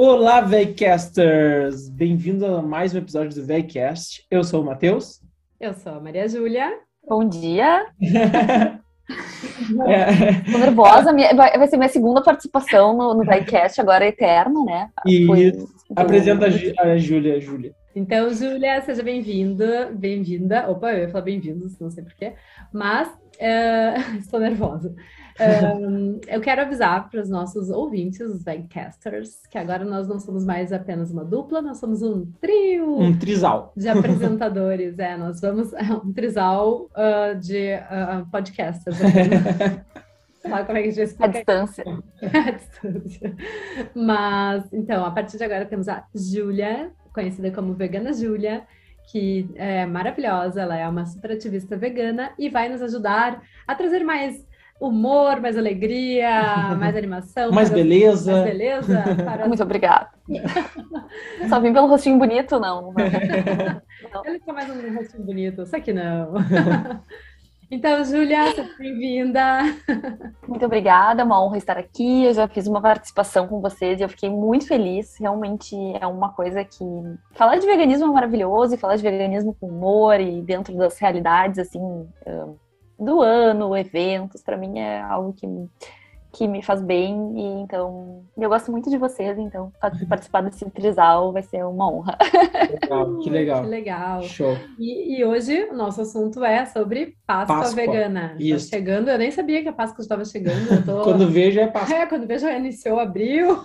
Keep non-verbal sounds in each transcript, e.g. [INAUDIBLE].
Olá, Vegcasters! Bem-vindo a mais um episódio do Vegcast. Eu sou o Matheus. Eu sou a Maria Júlia. Bom dia! [LAUGHS] é... Tô nervosa, minha, vai ser minha segunda participação no, no Vegcast, agora é eterno, né? Isso. Foi... Apresenta a Júlia, Júlia. Então, Júlia, seja bem-vinda, bem-vinda. Opa, eu ia falar bem-vindos, não sei porquê, mas uh, [LAUGHS] estou nervosa. Um, eu quero avisar para os nossos ouvintes, os Vegcasters, que agora nós não somos mais apenas uma dupla, nós somos um trio. Um trisal. De apresentadores, é. Nós vamos. um trisal uh, de uh, podcasters. Sabe [LAUGHS] como é que a gente explica? A distância. [LAUGHS] a distância. Mas, então, a partir de agora temos a Júlia, conhecida como Vegana Júlia, que é maravilhosa, ela é uma super ativista vegana e vai nos ajudar a trazer mais humor, mais alegria, mais [LAUGHS] animação. mais beleza. Mais beleza. Para... Muito obrigada. Só vim pelo rostinho bonito, não. [LAUGHS] não. Ele tá mais um rostinho bonito, só que não. [LAUGHS] Então, Júlia, seja bem-vinda. Muito obrigada, é uma honra estar aqui. Eu já fiz uma participação com vocês e eu fiquei muito feliz. Realmente é uma coisa que. Falar de veganismo é maravilhoso e falar de veganismo com humor e dentro das realidades, assim do ano, eventos, para mim é algo que me, que me faz bem e então eu gosto muito de vocês, então participar desse trisal vai ser uma honra. Legal, que legal. Que legal. Show. E, e hoje o nosso assunto é sobre Páscoa, Páscoa. vegana. Tá Isso. Tá chegando, eu nem sabia que a Páscoa estava chegando. Tô... [LAUGHS] quando vejo é Páscoa. É, quando vejo já iniciou abril.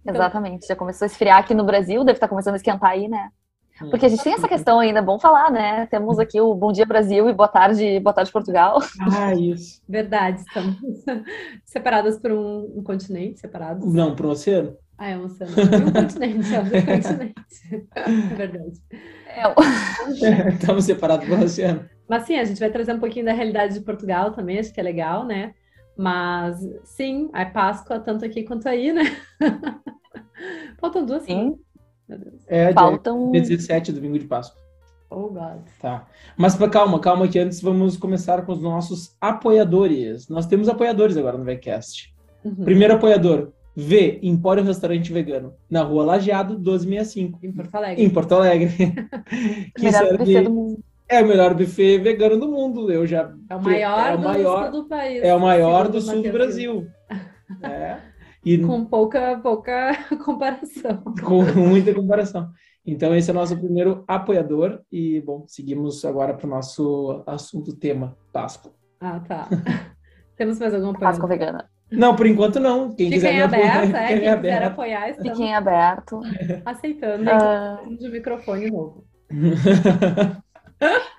então... Exatamente, já começou a esfriar aqui no Brasil, deve estar começando a esquentar aí, né? Porque a gente tem essa questão ainda, é bom falar, né? Temos aqui o Bom Dia Brasil e Boa Tarde, Boa Tarde Portugal. Ah, isso. Verdade, estamos [LAUGHS] separadas por um, um continente, separados. Não, por um oceano. Ah, é um oceano. um continente, é um [LAUGHS] continente. É verdade. É. [LAUGHS] Estamos separados por um oceano. Mas sim, a gente vai trazer um pouquinho da realidade de Portugal também, acho que é legal, né? Mas sim, a Páscoa, tanto aqui quanto aí, né? Faltam duas. Sim. É, Faltam... dia 17, domingo de Páscoa. Oh, God. Tá. Mas calma, calma que antes vamos começar com os nossos apoiadores. Nós temos apoiadores agora no VCast. Uhum. Primeiro apoiador, V, Empório Restaurante Vegano, na rua Lajeado, 1265. Em Porto Alegre. Em Porto Alegre. [LAUGHS] que melhor serve... buffet do mundo. É o melhor buffet vegano do mundo. Eu já... É o maior, é o maior do, sul do país. É o maior do sul do Brasil. [LAUGHS] É. E... Com pouca, pouca [LAUGHS] comparação. Com muita comparação. Então, esse é o nosso primeiro apoiador. E, bom, seguimos agora para o nosso assunto tema, Páscoa. Ah, tá. [LAUGHS] Temos mais alguma coisa? Páscoa vegana. Não, por enquanto não. Quem Fiquem quiser aberto, apoiar, é, quem aberto. quiser apoiar, estamos Fiquem aberto. [LAUGHS] Aceitando uh... de microfone novo.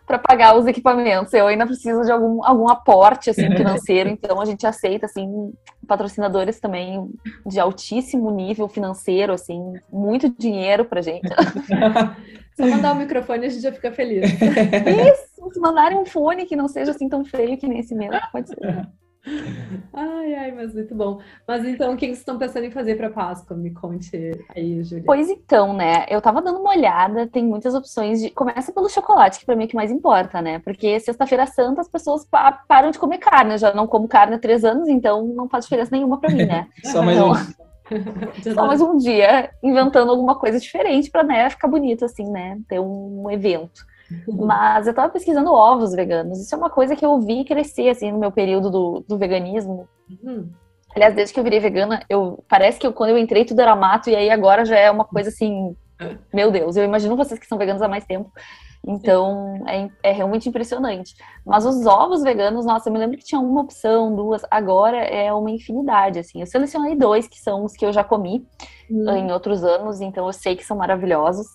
Para pagar os equipamentos. Eu ainda preciso de algum, algum aporte assim, [LAUGHS] financeiro, então a gente aceita assim patrocinadores também de altíssimo nível financeiro, assim, muito dinheiro pra gente. [LAUGHS] Só mandar o microfone a gente já fica feliz. Isso, se mandarem um fone que não seja assim tão feio que nem esse meu, pode ser. [LAUGHS] Ai, ai, mas muito bom. Mas então, o que vocês estão pensando em fazer para Páscoa? Me conte aí, Julia. Pois então, né? Eu tava dando uma olhada, tem muitas opções de. Começa pelo chocolate, que para mim é o que mais importa, né? Porque sexta-feira santa as pessoas pa param de comer carne. Eu já não como carne há três anos, então não faz diferença nenhuma para mim, né? [LAUGHS] Só mais então... um. [LAUGHS] Só mais um dia inventando alguma coisa diferente para né, ficar bonito, assim, né? Ter um evento. Mas eu tava pesquisando ovos veganos. Isso é uma coisa que eu vi crescer, assim, no meu período do, do veganismo. Uhum. Aliás, desde que eu virei vegana, eu parece que eu, quando eu entrei tudo era mato, e aí agora já é uma coisa assim. Meu Deus, eu imagino vocês que são veganos há mais tempo. Então, é, é, realmente impressionante. Mas os ovos veganos, nossa, eu me lembro que tinha uma opção, duas, agora é uma infinidade, assim. Eu selecionei dois, que são os que eu já comi hum. em outros anos, então eu sei que são maravilhosos.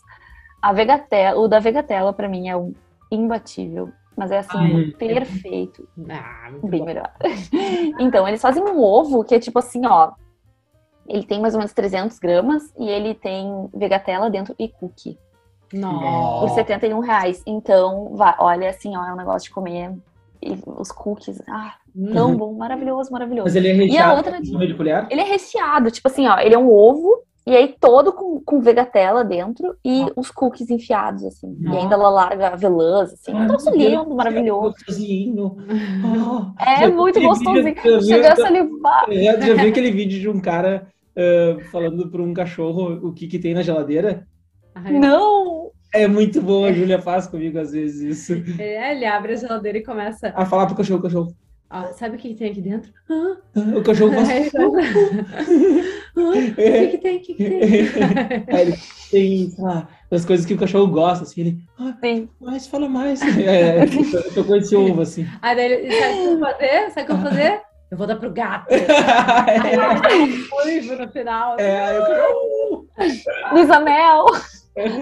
A Vegatela, o da Vegatela, para mim, é um imbatível. Mas é assim, Ai, perfeito. Ah, Bem bom. melhor. [LAUGHS] então, eles fazem um ovo que é tipo assim, ó. Ele tem mais ou menos 300 gramas e ele tem Vegatela dentro e cookie. Nossa. Por 71 reais. Então, vai, olha assim, ó, é um negócio de comer. E os cookies, ah, tão uhum. bom, maravilhoso, maravilhoso. Mas ele é recheado? E a outra, ele é recheado, tipo assim, ó, ele é um ovo e aí todo com, com vegatela dentro e os cookies enfiados, assim. Nossa. E ainda ela larga avelãs, assim. Um troço lindo, maravilhoso. Gostosinho. Oh, [LAUGHS] é muito gostosinho. Chega a salivar. É, já vi aquele vídeo de um cara uh, falando para um cachorro o que, que tem na geladeira? Ai. Não! É muito bom, a Júlia faz comigo às vezes isso. É, ele abre a geladeira e começa a falar pro cachorro, cachorro. Ah, sabe o que, tem aqui dentro? Ah, o cachorro [LAUGHS] faz. o que, que tem? O que, que tem? [LAUGHS] ele tem, sei lá, as coisas que o cachorro gosta, assim, ele. Ah, Sim. mais, fala mais. [LAUGHS] É, eu tô com esse ovo, assim. Aí ele, sabe o que eu vou fazer? Sabe o que eu vou fazer? Eu vou dar pro gato. aí ele no final. É, aí eu quero. Luísa Mel.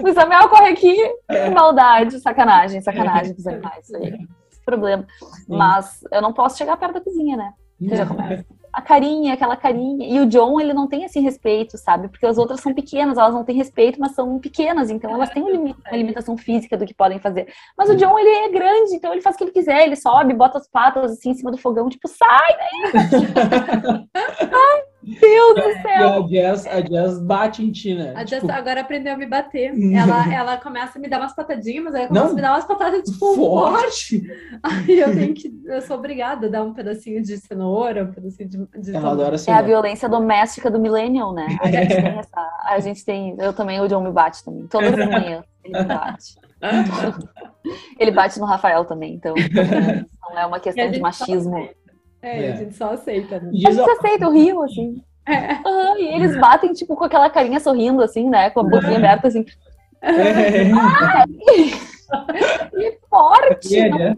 Luísa Mel corre aqui. É. Maldade, sacanagem, sacanagem dos animais. Isso aí problema. Sim. Mas eu não posso chegar perto da cozinha, né? já começa. A carinha, aquela carinha. E o John, ele não tem esse respeito, sabe? Porque as outras são pequenas, elas não têm respeito, mas são pequenas, então elas têm uma limitação física do que podem fazer. Mas o John, ele é grande, então ele faz o que ele quiser, ele sobe, bota as patas assim em cima do fogão, tipo, sai daí! [LAUGHS] Deus do céu! a Jazz, a Jazz bate em ti, né? A Jazz tipo... agora aprendeu a me bater. Ela, [LAUGHS] ela começa a me dar umas patadinhas, mas ela começa Não. a me dar umas patadas, tipo, forte. [LAUGHS] Aí eu tenho que. Eu sou obrigada a dar um pedacinho de cenoura, um pedacinho de. de ela adora cenoura. É a violência doméstica do millennial, né? A gente tem essa. A gente tem. Eu também, o John me bate também. Todas as manhãs ele me bate. [LAUGHS] ele bate no Rafael também, então não é uma questão de machismo. É, é, a gente só aceita. Né? A gente aceita o rio, assim. É. Uhum, e eles batem, tipo, com aquela carinha sorrindo, assim, né? Com a boquinha aberta, assim. É. Ai! [LAUGHS] e forte! É, né?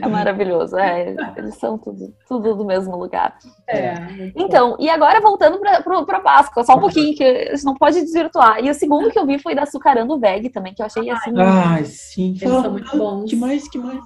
é maravilhoso, é, eles são tudo, tudo do mesmo lugar. É, então, e agora voltando para Páscoa, só um pouquinho, que a gente não pode desvirtuar. E o segundo que eu vi foi da Açucarando Veg também, que eu achei assim. Ai, sim, eles são muito bons. Que mais, que mais?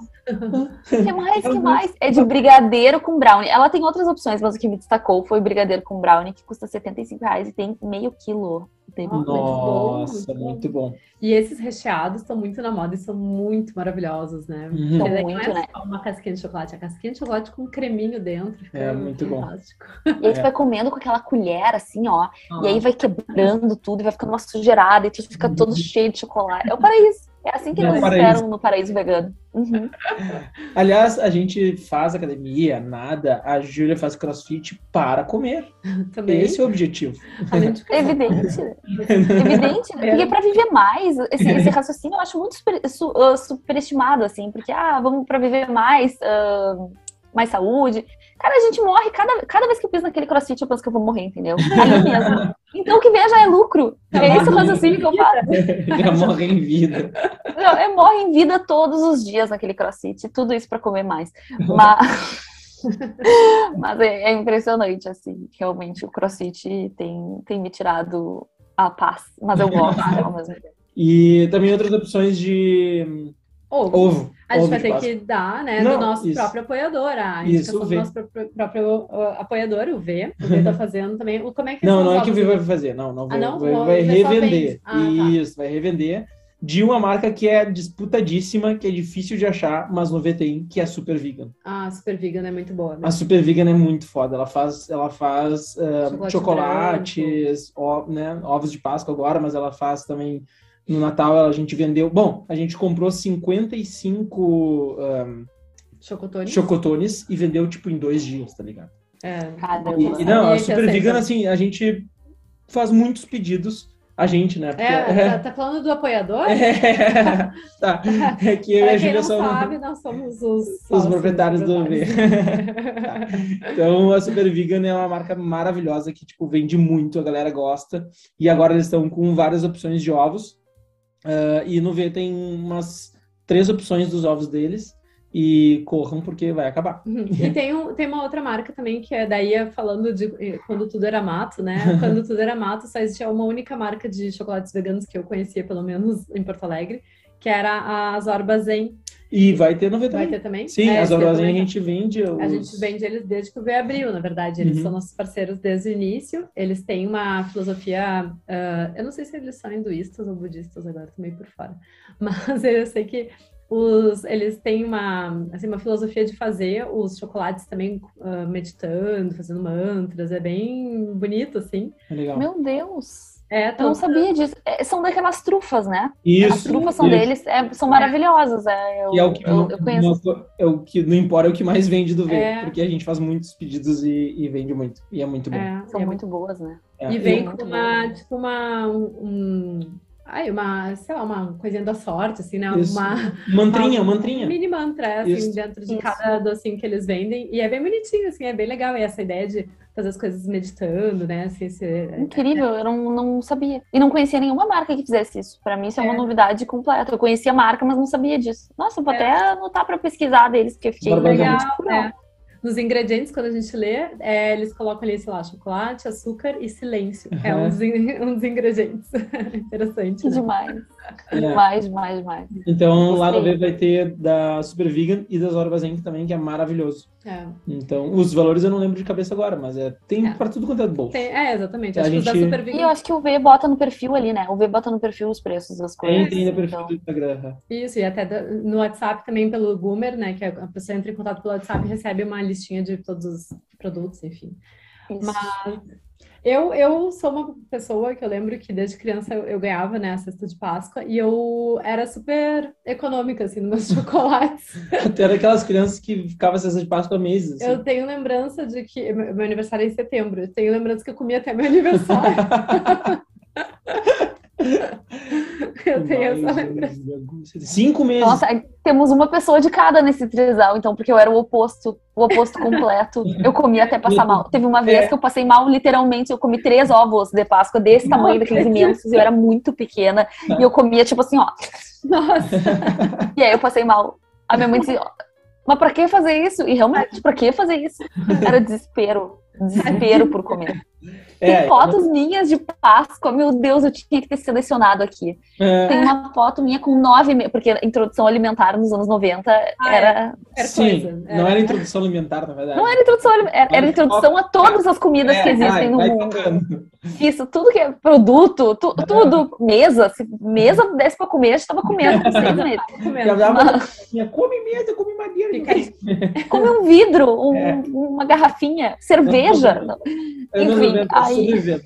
Que mais, que mais? É de brigadeiro com brownie. Ela tem outras opções, mas o que me destacou foi o brigadeiro com brownie, que custa 75 reais e tem meio quilo. Nossa, muito, muito bom. E esses recheados estão muito na moda e são muito maravilhosos, né? Uhum. Porque muito, não é né? só uma casquinha de chocolate, é a casquinha de chocolate com creminho dentro. É muito fantástico. bom. E aí tu é. vai comendo com aquela colher, assim, ó. Ah. E aí vai quebrando tudo, e vai ficando uma sujeirada, e tu fica todo uhum. cheio de chocolate. É o paraíso. É assim que eles esperam no paraíso vegano. Uhum. [LAUGHS] Aliás, a gente faz academia, nada, a Júlia faz crossfit para comer. [LAUGHS] Também. Esse é o objetivo. [LAUGHS] Evidente. Evidente, né? Porque para viver mais, esse, esse, raciocínio eu acho muito super, su, uh, superestimado, assim, porque, ah, vamos para viver mais, uh, mais saúde. Cara, a gente morre, cada, cada vez que eu piso naquele crossfit, eu penso que eu vou morrer, entendeu? Ali mesmo. Então, o que vier já é lucro. é esse o raciocínio que eu faço. [LAUGHS] Já morre em vida. Não, é morre em vida todos os dias naquele crossfit. Tudo isso para comer mais. Mas, [LAUGHS] Mas é, é, impressionante, assim. Realmente, o crossfit tem, tem me tirado a paz. Mas eu gosto [LAUGHS] ao mesmo tempo. E também outras opções de Ovo. Ovo. A gente Ovo vai ter que dar, né, Não, do nosso isso. próprio apoiador. A indicação do nosso próprio, próprio uh, apoiador, o V. O V tá fazendo também. O, como é que Não, não é que o V vai fazer. Não, não. Ah, não? Vai, vai revender. Ah, tá. isso, tá. vai revender de uma marca que é disputadíssima, que é difícil de achar, mas no V tem, que é a Super Vegan. Ah, a Super Vegan é muito boa. Né? A Super Vegan é muito foda. Ela faz, ela faz uh, Chocolate chocolates, ó, né, ovos de Páscoa agora, mas ela faz também no Natal a gente vendeu. Bom, a gente comprou 55 um, chocotones. chocotones e vendeu tipo em dois dias, tá ligado? É, e, e não, a Super Vegan, assim, a gente faz muitos pedidos. A gente, né? Porque, é, tá, tá, falando do apoiador? [LAUGHS] É, tá. É que eu e a Júlia somos. sabe, nós somos os, os proprietários do V. tá. [LAUGHS] Então, a Super Vegan é uma marca maravilhosa que, tipo, vende muito, a galera gosta. E agora eles estão com várias opções de ovos. Uh, e no V tem umas três opções dos ovos deles. E corram porque vai acabar. Uhum. [LAUGHS] E tem, um, tem uma outra marca também que é daí é falando de eh, quando tudo era mato, né? [LAUGHS] Quando tudo era mato, só existia uma única marca de chocolates veganos que eu conhecia, pelo menos em Porto Alegre, que era a Zorba Zen. E vai ter no também. Vai ter também? Sim, é, as Zorba Zen a gente vende. Os... A gente vende eles desde que o V abriu, na verdade. Eles uhum. são nossos parceiros desde o início. Eles têm uma filosofia. Uh, eu não sei se eles são hinduístas ou budistas agora, tô meio por fora. [LAUGHS] Mas eu sei que os, eles têm uma, assim, uma filosofia de fazer os chocolates também uh, meditando, fazendo mantras, é bem bonito, assim. É legal. Meu Deus! É, eu não sabia disso. É, são daquelas trufas, né? Isso. As trufas são isso. deles, é, são maravilhosas. É, eu, e é o que, eu, eu conheço. No, é o que no Empório é o que mais vende do V, é. porque a gente faz muitos pedidos e, e, vende muito. E é muito bom. É, são muito boas, né? É, e vem com uma, tipo, uma, um, Ai, uma, sei lá, uma coisinha da sorte, assim, né? Isso. Uma [LAUGHS] mantrinha, uma, mantrinha. Um mini mantra, assim, Isso. dentro de Isso. cada docinho que eles vendem. E é bem bonitinho, assim, é bem legal. E essa ideia de fazer as coisas meditando, né? Assim, esse... Incrível, eu não, não sabia. E não conhecia nenhuma marca que fizesse isso. Para mim, isso é, é uma novidade completa. Eu conhecia a marca, mas não sabia disso. Nossa, vou é. até anotar para pesquisar deles, porque eu fiquei legal. É nos ingredientes, quando a gente lê, é, eles colocam ali, sei lá, chocolate, açúcar e silêncio. Uhum. É um dos, [LAUGHS] um dos ingredientes. [LAUGHS] Interessante. Né? Demais. É. Demais, demais, demais. Então, lá no V vai ter da Super Vegan e das Orbazenk também, que é maravilhoso. É. Então, os valores eu não lembro de cabeça agora, mas é, tem é. para tudo quanto é bolso. Tem, é, exatamente. Acho a gente... E eu acho que o V bota no perfil ali, né? O V bota no perfil os preços das coisas. Tem, tem no perfil então... do Instagram. Isso, e até no WhatsApp também pelo Goomer, né? Que a pessoa entra em contato pelo WhatsApp e recebe uma listinha de todos os produtos, enfim. Isso. Mas eu, eu sou uma pessoa que eu lembro que desde criança eu, eu, ganhava, né, a cesta de Páscoa e eu era super econômica, assim, nos meus [LAUGHS] chocolates. Tu era aquelas crianças que ficavam a cesta de Páscoa meses. Assim. Eu tenho lembrança de que... Meu aniversário é em setembro. Eu tenho lembrança que eu comia até meu aniversário. [LAUGHS] Eu tenho essa lembrança. Cinco meses. Nossa, temos uma pessoa de cada nesse trisal, então, porque eu era o oposto, o oposto completo. Eu comia até passar mal. Teve uma vez é. que eu passei mal, literalmente, eu comi três ovos de Páscoa desse Nossa, tamanho, daqueles imensos, eu era muito pequena, e eu comia, tipo assim, ó. Nossa. [LAUGHS] E aí eu passei mal. A minha mãe dizia, mas pra que fazer isso? E realmente, pra que fazer isso? Era desespero. Desespero por comer. É, Tem fotos eu... minhas de Páscoa, meu Deus, eu tinha que ter selecionado aqui. É. Tem uma foto minha com nove meses, porque a introdução alimentar nos anos 90 ah, era. É. Sim, coisa. não era introdução alimentar, na verdade. Não era introdução alimentar, era, era introdução a todas as comidas é, que existem vai, no vai mundo. Tocando. Isso, tudo que é produto, tu, tudo, mesa, se mesa desse pra comer, a gente tava comendo por [LAUGHS] seis meses. Mas... Come mesa, come madeira. [LAUGHS] Come um vidro, um, é. uma garrafinha, cerveja. Enfim, aí...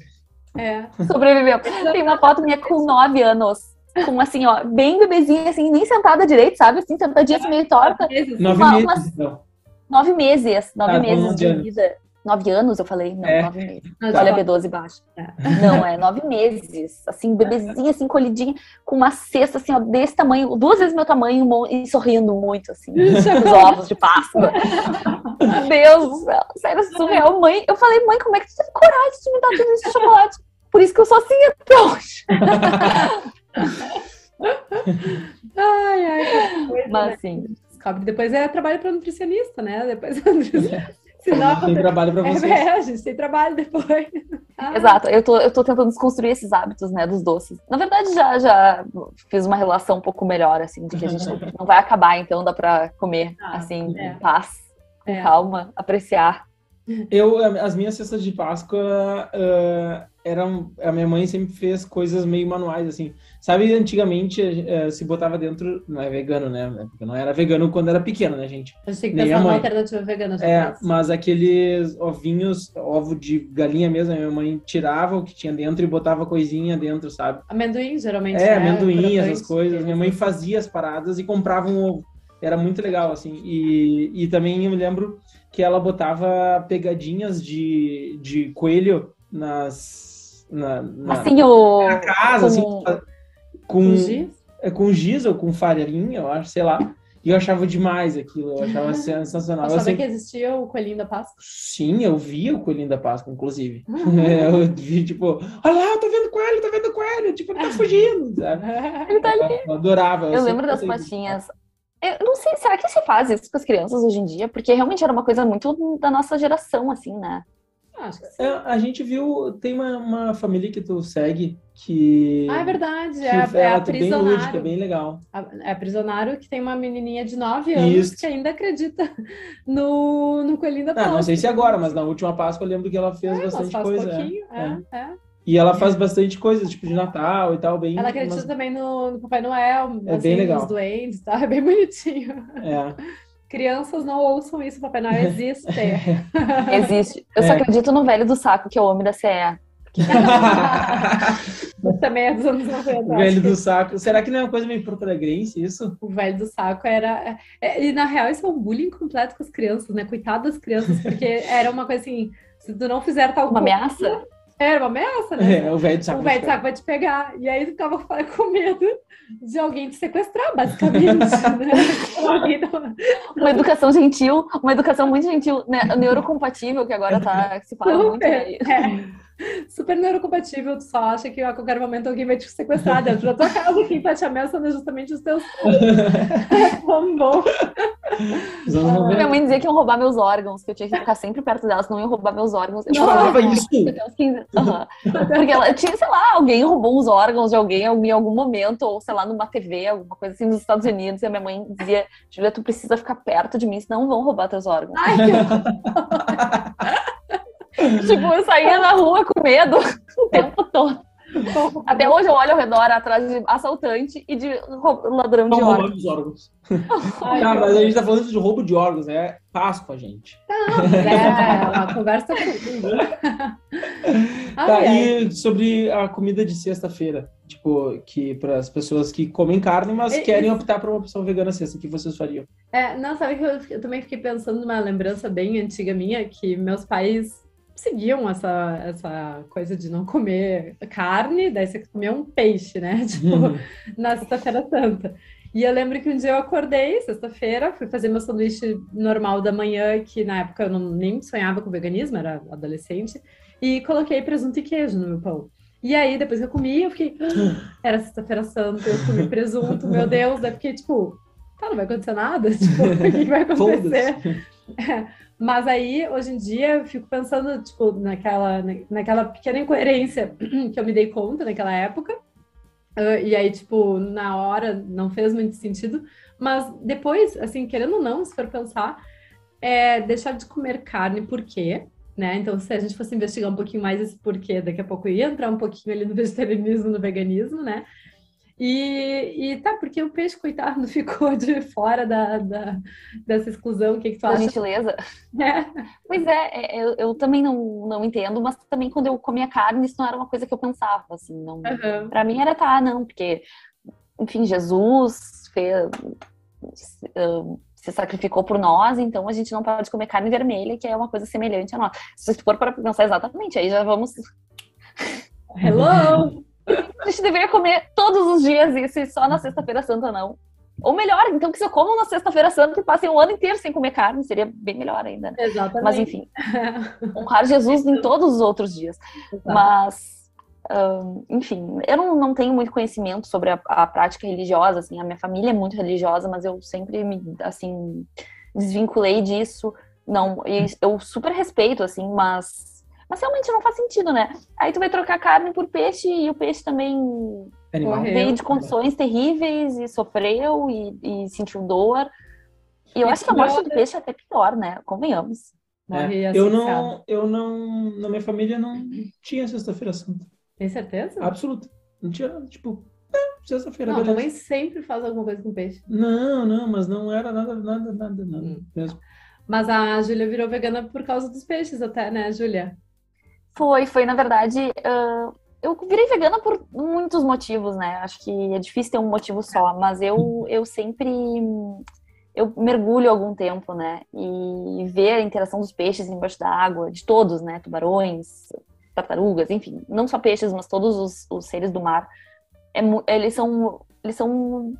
É. Sobreviveu. Tem uma foto minha com nove anos. Com assim, ó, bem bebezinha, assim, nem sentada direito, sabe? Assim, sentadinha assim, meio torta. Nove uma, meses, então. Nove meses. Nove ah, meses de vida. Nove anos, eu falei? Não, é. nove meses. Olha, B12 baixo. É. Não, é nove meses. Assim, bebezinha, assim, colhidinha, com uma cesta, assim, ó, desse tamanho, duas vezes meu tamanho, e sorrindo muito, assim, os ovos de Páscoa. Deus do céu, sério, surreal. Mãe, eu falei, mãe, como é que tu teve coragem de me dar tudo isso de chocolate? Por isso que eu sou assim até hoje. Ai, ai. Mas, né? assim... Descobre. Depois é trabalho para nutricionista, né? Depois é [LAUGHS] Senão, tem trabalho para vocês. É, a gente tem trabalho depois. Ah. Exato, eu tô, eu tô tentando desconstruir esses hábitos, né, dos doces. Na verdade, já, já fiz uma relação um pouco melhor, assim, de que a gente não, não vai acabar, então dá para comer, ah, assim, é. em paz, com é. calma, apreciar. Eu, as minhas cestas de Páscoa uh, eram. A minha mãe sempre fez coisas meio manuais, assim. Sabe, antigamente uh, se botava dentro. Não é vegano, né? Porque não era vegano quando era pequeno, né, gente? A gente tem que pensar numa alternativa vegana. É, mas aqueles ovinhos, ovo de galinha mesmo, a minha mãe tirava o que tinha dentro e botava coisinha dentro, sabe? Amendoim, geralmente. É, né? amendoim, essas coisas. Minha mãe fazia as paradas e comprava um ovo. Era muito legal, assim. E, e também eu me lembro que ela botava pegadinhas de, de coelho nas. Na, na, assim, o... na casa, assim, com... assim, com, com giz? É, com giz ou com farinha, eu acho, sei lá. E eu achava demais aquilo, eu achava sensacional. Você sabia que existia o Coelhinho da Páscoa? Sim, eu via o Coelhinho da Páscoa, inclusive. Uhum. [LAUGHS] eu vi, tipo, olha lá, eu tô vendo o coelho, tô vendo o coelho, tipo, ele tá fugindo, sabe? [LAUGHS] Ele tá ali. Eu, adorava. Eu, eu lembro das patinhas. Eu não sei, será que se faz isso com as crianças hoje em dia? Porque realmente era uma coisa muito da nossa geração, assim, né? Acho que sim. É, a gente viu, tem uma, uma, família que tu segue que. Ah, é verdade. É, é, a Prisionário. Bem lúdica, bem legal. É a Prisionário que tem uma menininha de 9 anos Isso. que ainda acredita no, no Coelhinho da Páscoa. Ah, não sei se agora, mas na última Páscoa eu lembro que ela fez é, bastante coisa. Um pouquinho, é. é. E ela faz bastante coisas, tipo de Natal e tal, bem. Ela acredita mas... também no, no, Papai Noel, é assim, bem legal. nos duendes e tal, é bem bonitinho. É. [LAUGHS] Crianças não ouçam isso, Papai Noel existe. [LAUGHS] existe. Eu é. só acredito no velho do saco, que é o homem da CE. [LAUGHS] também é dos anos 90. Velho do saco. Será que não é uma coisa meio português isso? O velho do saco era. É, e na real, isso é um bullying completo com as crianças, né? Coitado das crianças, porque era uma coisa assim: se tu não fizer tal uma coisa. Uma ameaça? Era uma ameaça, né? É, o velho de saco. O velho de saco vai te pegar. E aí tu ficava com medo de alguém te sequestrar, basicamente. [LAUGHS] né? Uma educação gentil, uma educação muito gentil, né? Neurocompatível, que agora tá, se fala muito aí. É super neurocompatível, tu só acha que a qualquer momento alguém vai te sequestrar dentro da tua casa, quem tá te ameaçando é justamente os teus [LAUGHS] Como bom. Minha mãe dizia que iam roubar meus órgãos, que eu tinha que ficar sempre perto delas, não iam roubar meus órgãos. Eu falava isso? Uhum. Porque ela tinha, sei lá, alguém roubou uns órgãos de alguém em algum momento, ou sei lá, numa TV, alguma coisa assim nos Estados Unidos, e a minha mãe dizia, Julia, tu precisa ficar perto de mim, senão vão roubar teus órgãos. Ai, que... [LAUGHS] [LAUGHS] tipo, eu saía na rua com medo [LAUGHS] o tempo todo. Até hoje eu olho ao redor atrás de assaltante e de ladrão de órgãos. órgãos. [LAUGHS] tá, mas a gente tá falando de roubo de órgãos, é Páscoa, gente. é, uma conversa tá, e sobre a comida de sexta-feira, tipo, que para as pessoas que comem carne, mas querem optar por uma opção vegana sexta, o que vocês fariam? É, não, sabe que eu, eu também fiquei pensando numa lembrança bem antiga minha, que meus pais seguiam essa, essa coisa de não comer carne, daí você comia um peixe, né? [LAUGHS] Tipo, uhum. na sexta-feira santa. E eu lembro que um dia eu acordei, sexta-feira, fui fazer meu sanduíche normal da manhã, que na época eu não, nem sonhava com veganismo, era adolescente, e coloquei presunto e queijo no meu pão. E aí, depois que eu comi, eu fiquei. Ah, era sexta-feira santa, eu comi presunto, meu Deus, daí fiquei tipo, tá, não vai acontecer nada? [LAUGHS] Tipo, o que, que vai acontecer? [LAUGHS] Mas aí, hoje em dia, eu fico pensando, tipo, naquela, naquela pequena incoerência [CLEARS THROAT] que eu me dei conta naquela época. Uh, e aí, tipo, na hora não fez muito sentido. Mas depois, assim, querendo ou não, se for pensar, é deixar de comer carne, por quê? Né? Então, se a gente fosse investigar um pouquinho mais esse porquê, daqui a pouco ia entrar um pouquinho ali no [LAUGHS] vegetarianismo, no veganismo, né? E, e tá, porque o peixe, coitado, [LAUGHS] ficou de fora da, da dessa exclusão. O que, que tu da acha? gentileza. É. Pois é, é, eu, eu, também não, não entendo, mas também quando eu comia carne, isso não era uma coisa que eu pensava, assim, não. Uhum. Pra mim era tá, não, porque, enfim, Jesus fez, se sacrificou por nós, então a gente não pode comer carne vermelha, que é uma coisa semelhante a nós. Se for para pensar exatamente, aí já vamos. Hello! [LAUGHS] A gente deveria comer todos os dias isso e só na Sexta-feira Santa não. Ou melhor, então que se eu como na Sexta-feira Santa e passem um ano inteiro sem comer carne, seria bem melhor ainda. Né? Exatamente. Mas enfim, honrar Jesus em todos os outros dias. Exato. Mas, um, enfim, eu não, não tenho muito conhecimento sobre a, a, prática religiosa, assim, a minha família é muito religiosa, mas eu sempre me, assim, desvinculei disso. Não, eu super respeito, assim, mas mas realmente não faz sentido, né? Aí tu vai trocar carne por peixe e o peixe também Animal. veio de condições terríveis e sofreu e, e sentiu dor. E eu e acho que a morte do peixe é até pior, né? Convenhamos. É, eu não, eu não, na minha família não tinha sexta-feira santa. Tem certeza? Absoluta. Não tinha, tipo, sexta-feira. Não, também sempre faz alguma coisa com peixe. Não, não, mas não era nada, nada, nada, nada hum. mesmo. Mas a Júlia virou vegana por causa dos peixes até, né, Júlia? Foi, foi, na verdade, uh, eu virei vegana por muitos motivos, né? Acho que é difícil ter um motivo só, mas eu, eu sempre eu mergulho algum tempo, né? E ver a interação dos peixes embaixo da água, de todos, né? Tubarões, tartarugas, enfim, não só peixes, mas todos os, os seres do mar, é, eles são eles são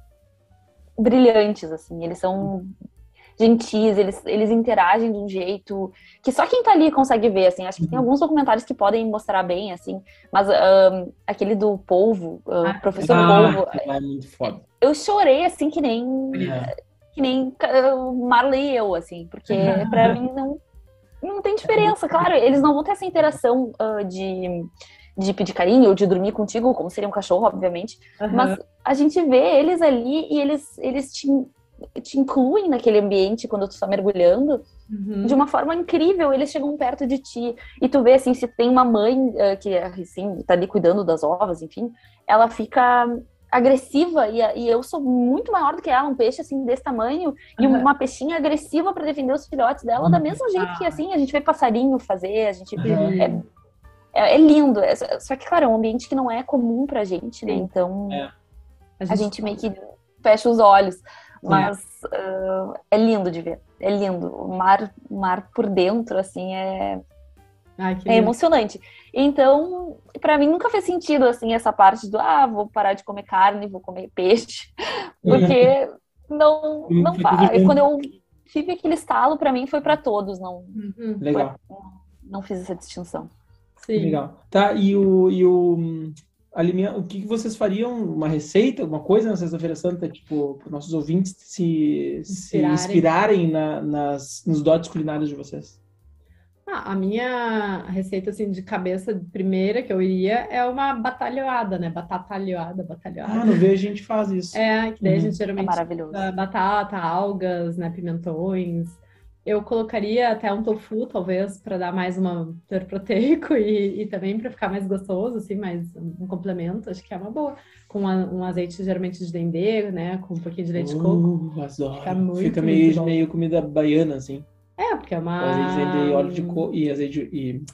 brilhantes, assim, eles são gentis, eles, eles interagem de um jeito que só quem tá ali consegue ver, assim. Acho que tem uhum. alguns documentários que podem mostrar bem, assim. Mas um, aquele do Polvo, uh, ah, Professor ah, Polvo... É muito foda. Eu chorei, assim, que nem... É. Que nem Marley e eu, assim. Porque pra mim não, não tem diferença. Claro, eles não vão ter essa interação uh, de de pedir carinho ou de dormir contigo, como seria um cachorro, obviamente. Uhum. Mas a gente vê eles ali e eles, eles te te incluem naquele ambiente quando tu está mergulhando uhum. de uma forma incrível. Eles chegam perto de ti e tu vê assim se tem uma mãe uh, que assim tá ali cuidando das ovas, enfim, ela fica agressiva e, e, eu sou muito maior do que ela, um peixe assim desse tamanho uhum. e uma peixinha agressiva para defender os filhotes dela, uhum. da mesma jeito que assim a gente vê passarinho fazer, a gente é, é, é, lindo. É, só que claro, é um ambiente que não é comum pra gente, né? Então é. a, gente... a gente meio que fecha os olhos. Mas uh, é lindo de ver, é lindo. O mar, o mar por dentro, assim, é, Ai, É emocionante. Então, pra mim nunca fez sentido assim essa parte do ah, vou parar de comer carne, vou comer peixe, [LAUGHS] porque [LAUGHS] não não foi faz. Quando eu tive aquele estalo, pra mim foi pra todos, não Uhum, Legal, não fiz essa distinção. sim. legal. Tá, e o, e o alimento, o que vocês fariam? Uma receita, alguma coisa na Sexta-feira Santa, tipo, para nossos ouvintes se, se Inspirarem. inspirarem na- nas, nos dotes culinários de vocês? Ah, a minha receita assim de cabeça primeira que eu iria é uma batalhoada, né? Batatalhoada, Ah, batalhoada. no V a gente faz isso. É, que daí a Uhum. gente É geralmente maravilhoso. Ah, batata, algas, né, pimentões. Eu colocaria até um tofu, talvez, para dar mais uma teor proteico [LAUGHS] e, e também para ficar mais gostoso, assim, mais um, um complemento. Acho que é uma boa. Com a- um azeite geralmente de dendê, né, com um pouquinho de leite de coco. Uh, adoro. Fica muito, Fica meio, meio comida baiana, assim. É, porque é uma. azeite de dendê e óleo de coco e azeite de- e,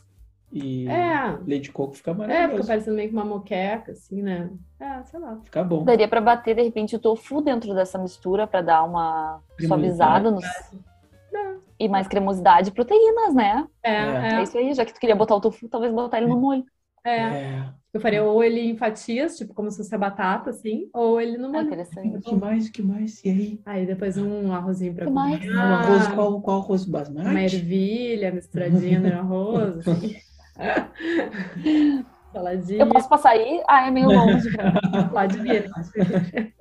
e É, leite de coco fica é, fica maravilhoso. parecendo meio que uma moqueca, assim, né? É, sei lá. Fica bom. Daria pra bater de repente o tofu dentro dessa mistura pra dar uma suavizada e mais cremosidade e proteínas, né? É, É. É isso aí, já que tu queria botar o tofu, talvez botar ele no molho. é, é. É. Eu faria ou ele em fatias, tipo como se fosse a batata, assim, ou ele no Ah, molho. interessante. O que mais? O que mais? E aí? Aí depois um arrozinho para Que mais? Um arroz, Ah, qual, qual arroz uma basmati? ervilha misturadinha no arroz, assim. [LAUGHS] Saladinha. Eu posso passar aí? Ah, é meio longe. [LAUGHS] Pode vir. [LAUGHS]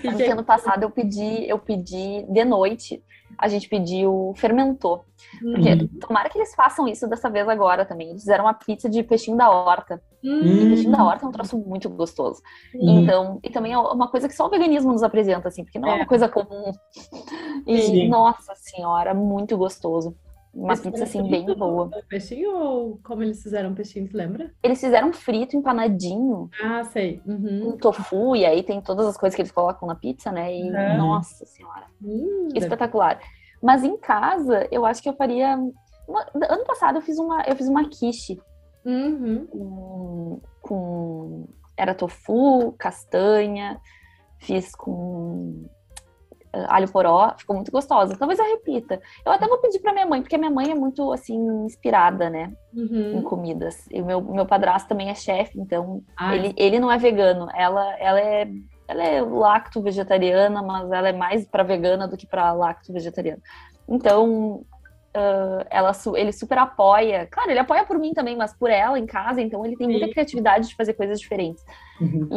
Que- ano passado eu pedi, eu pedi de noite, a gente pediu fermentou. Porque Uhum. tomara que eles façam isso dessa vez agora também. Eles fizeram uma pizza de peixinho da horta. E Hum, peixinho da horta é um troço muito gostoso. Uhum. Então, e também é uma coisa que só o veganismo nos apresenta, assim, porque não é, É. uma coisa comum. E, Sim. nossa senhora, muito gostoso. Uma pizza, assim, bem boa. Peixinho ou como eles fizeram peixinho, tu lembra? Eles fizeram frito, empanadinho, Ah, sei. Uhum. com tofu, e aí tem todas as coisas que eles colocam na pizza, né? E, Uhum. nossa senhora, Hum, deve- espetacular. Mas em casa, eu acho que eu faria... uma- Ano passado eu fiz uma, eu fiz uma quiche Uhum. com, com- era tofu, castanha, fiz com alho poró, ficou muito gostosa. Talvez eu repita. Eu até vou pedir para minha mãe, porque minha mãe é muito assim inspirada, né, em Uhum. comidas. E o meu meu padrasto também é chefe, então ele, ele não é vegano. Ela ela é ela é lacto vegetariana, mas ela é mais para vegana do que para lacto vegetariana. Então, ah, ela, ele super apoia. Claro, ele apoia por mim também, mas por ela em casa, então ele tem muita criatividade de fazer coisas diferentes. Uhum.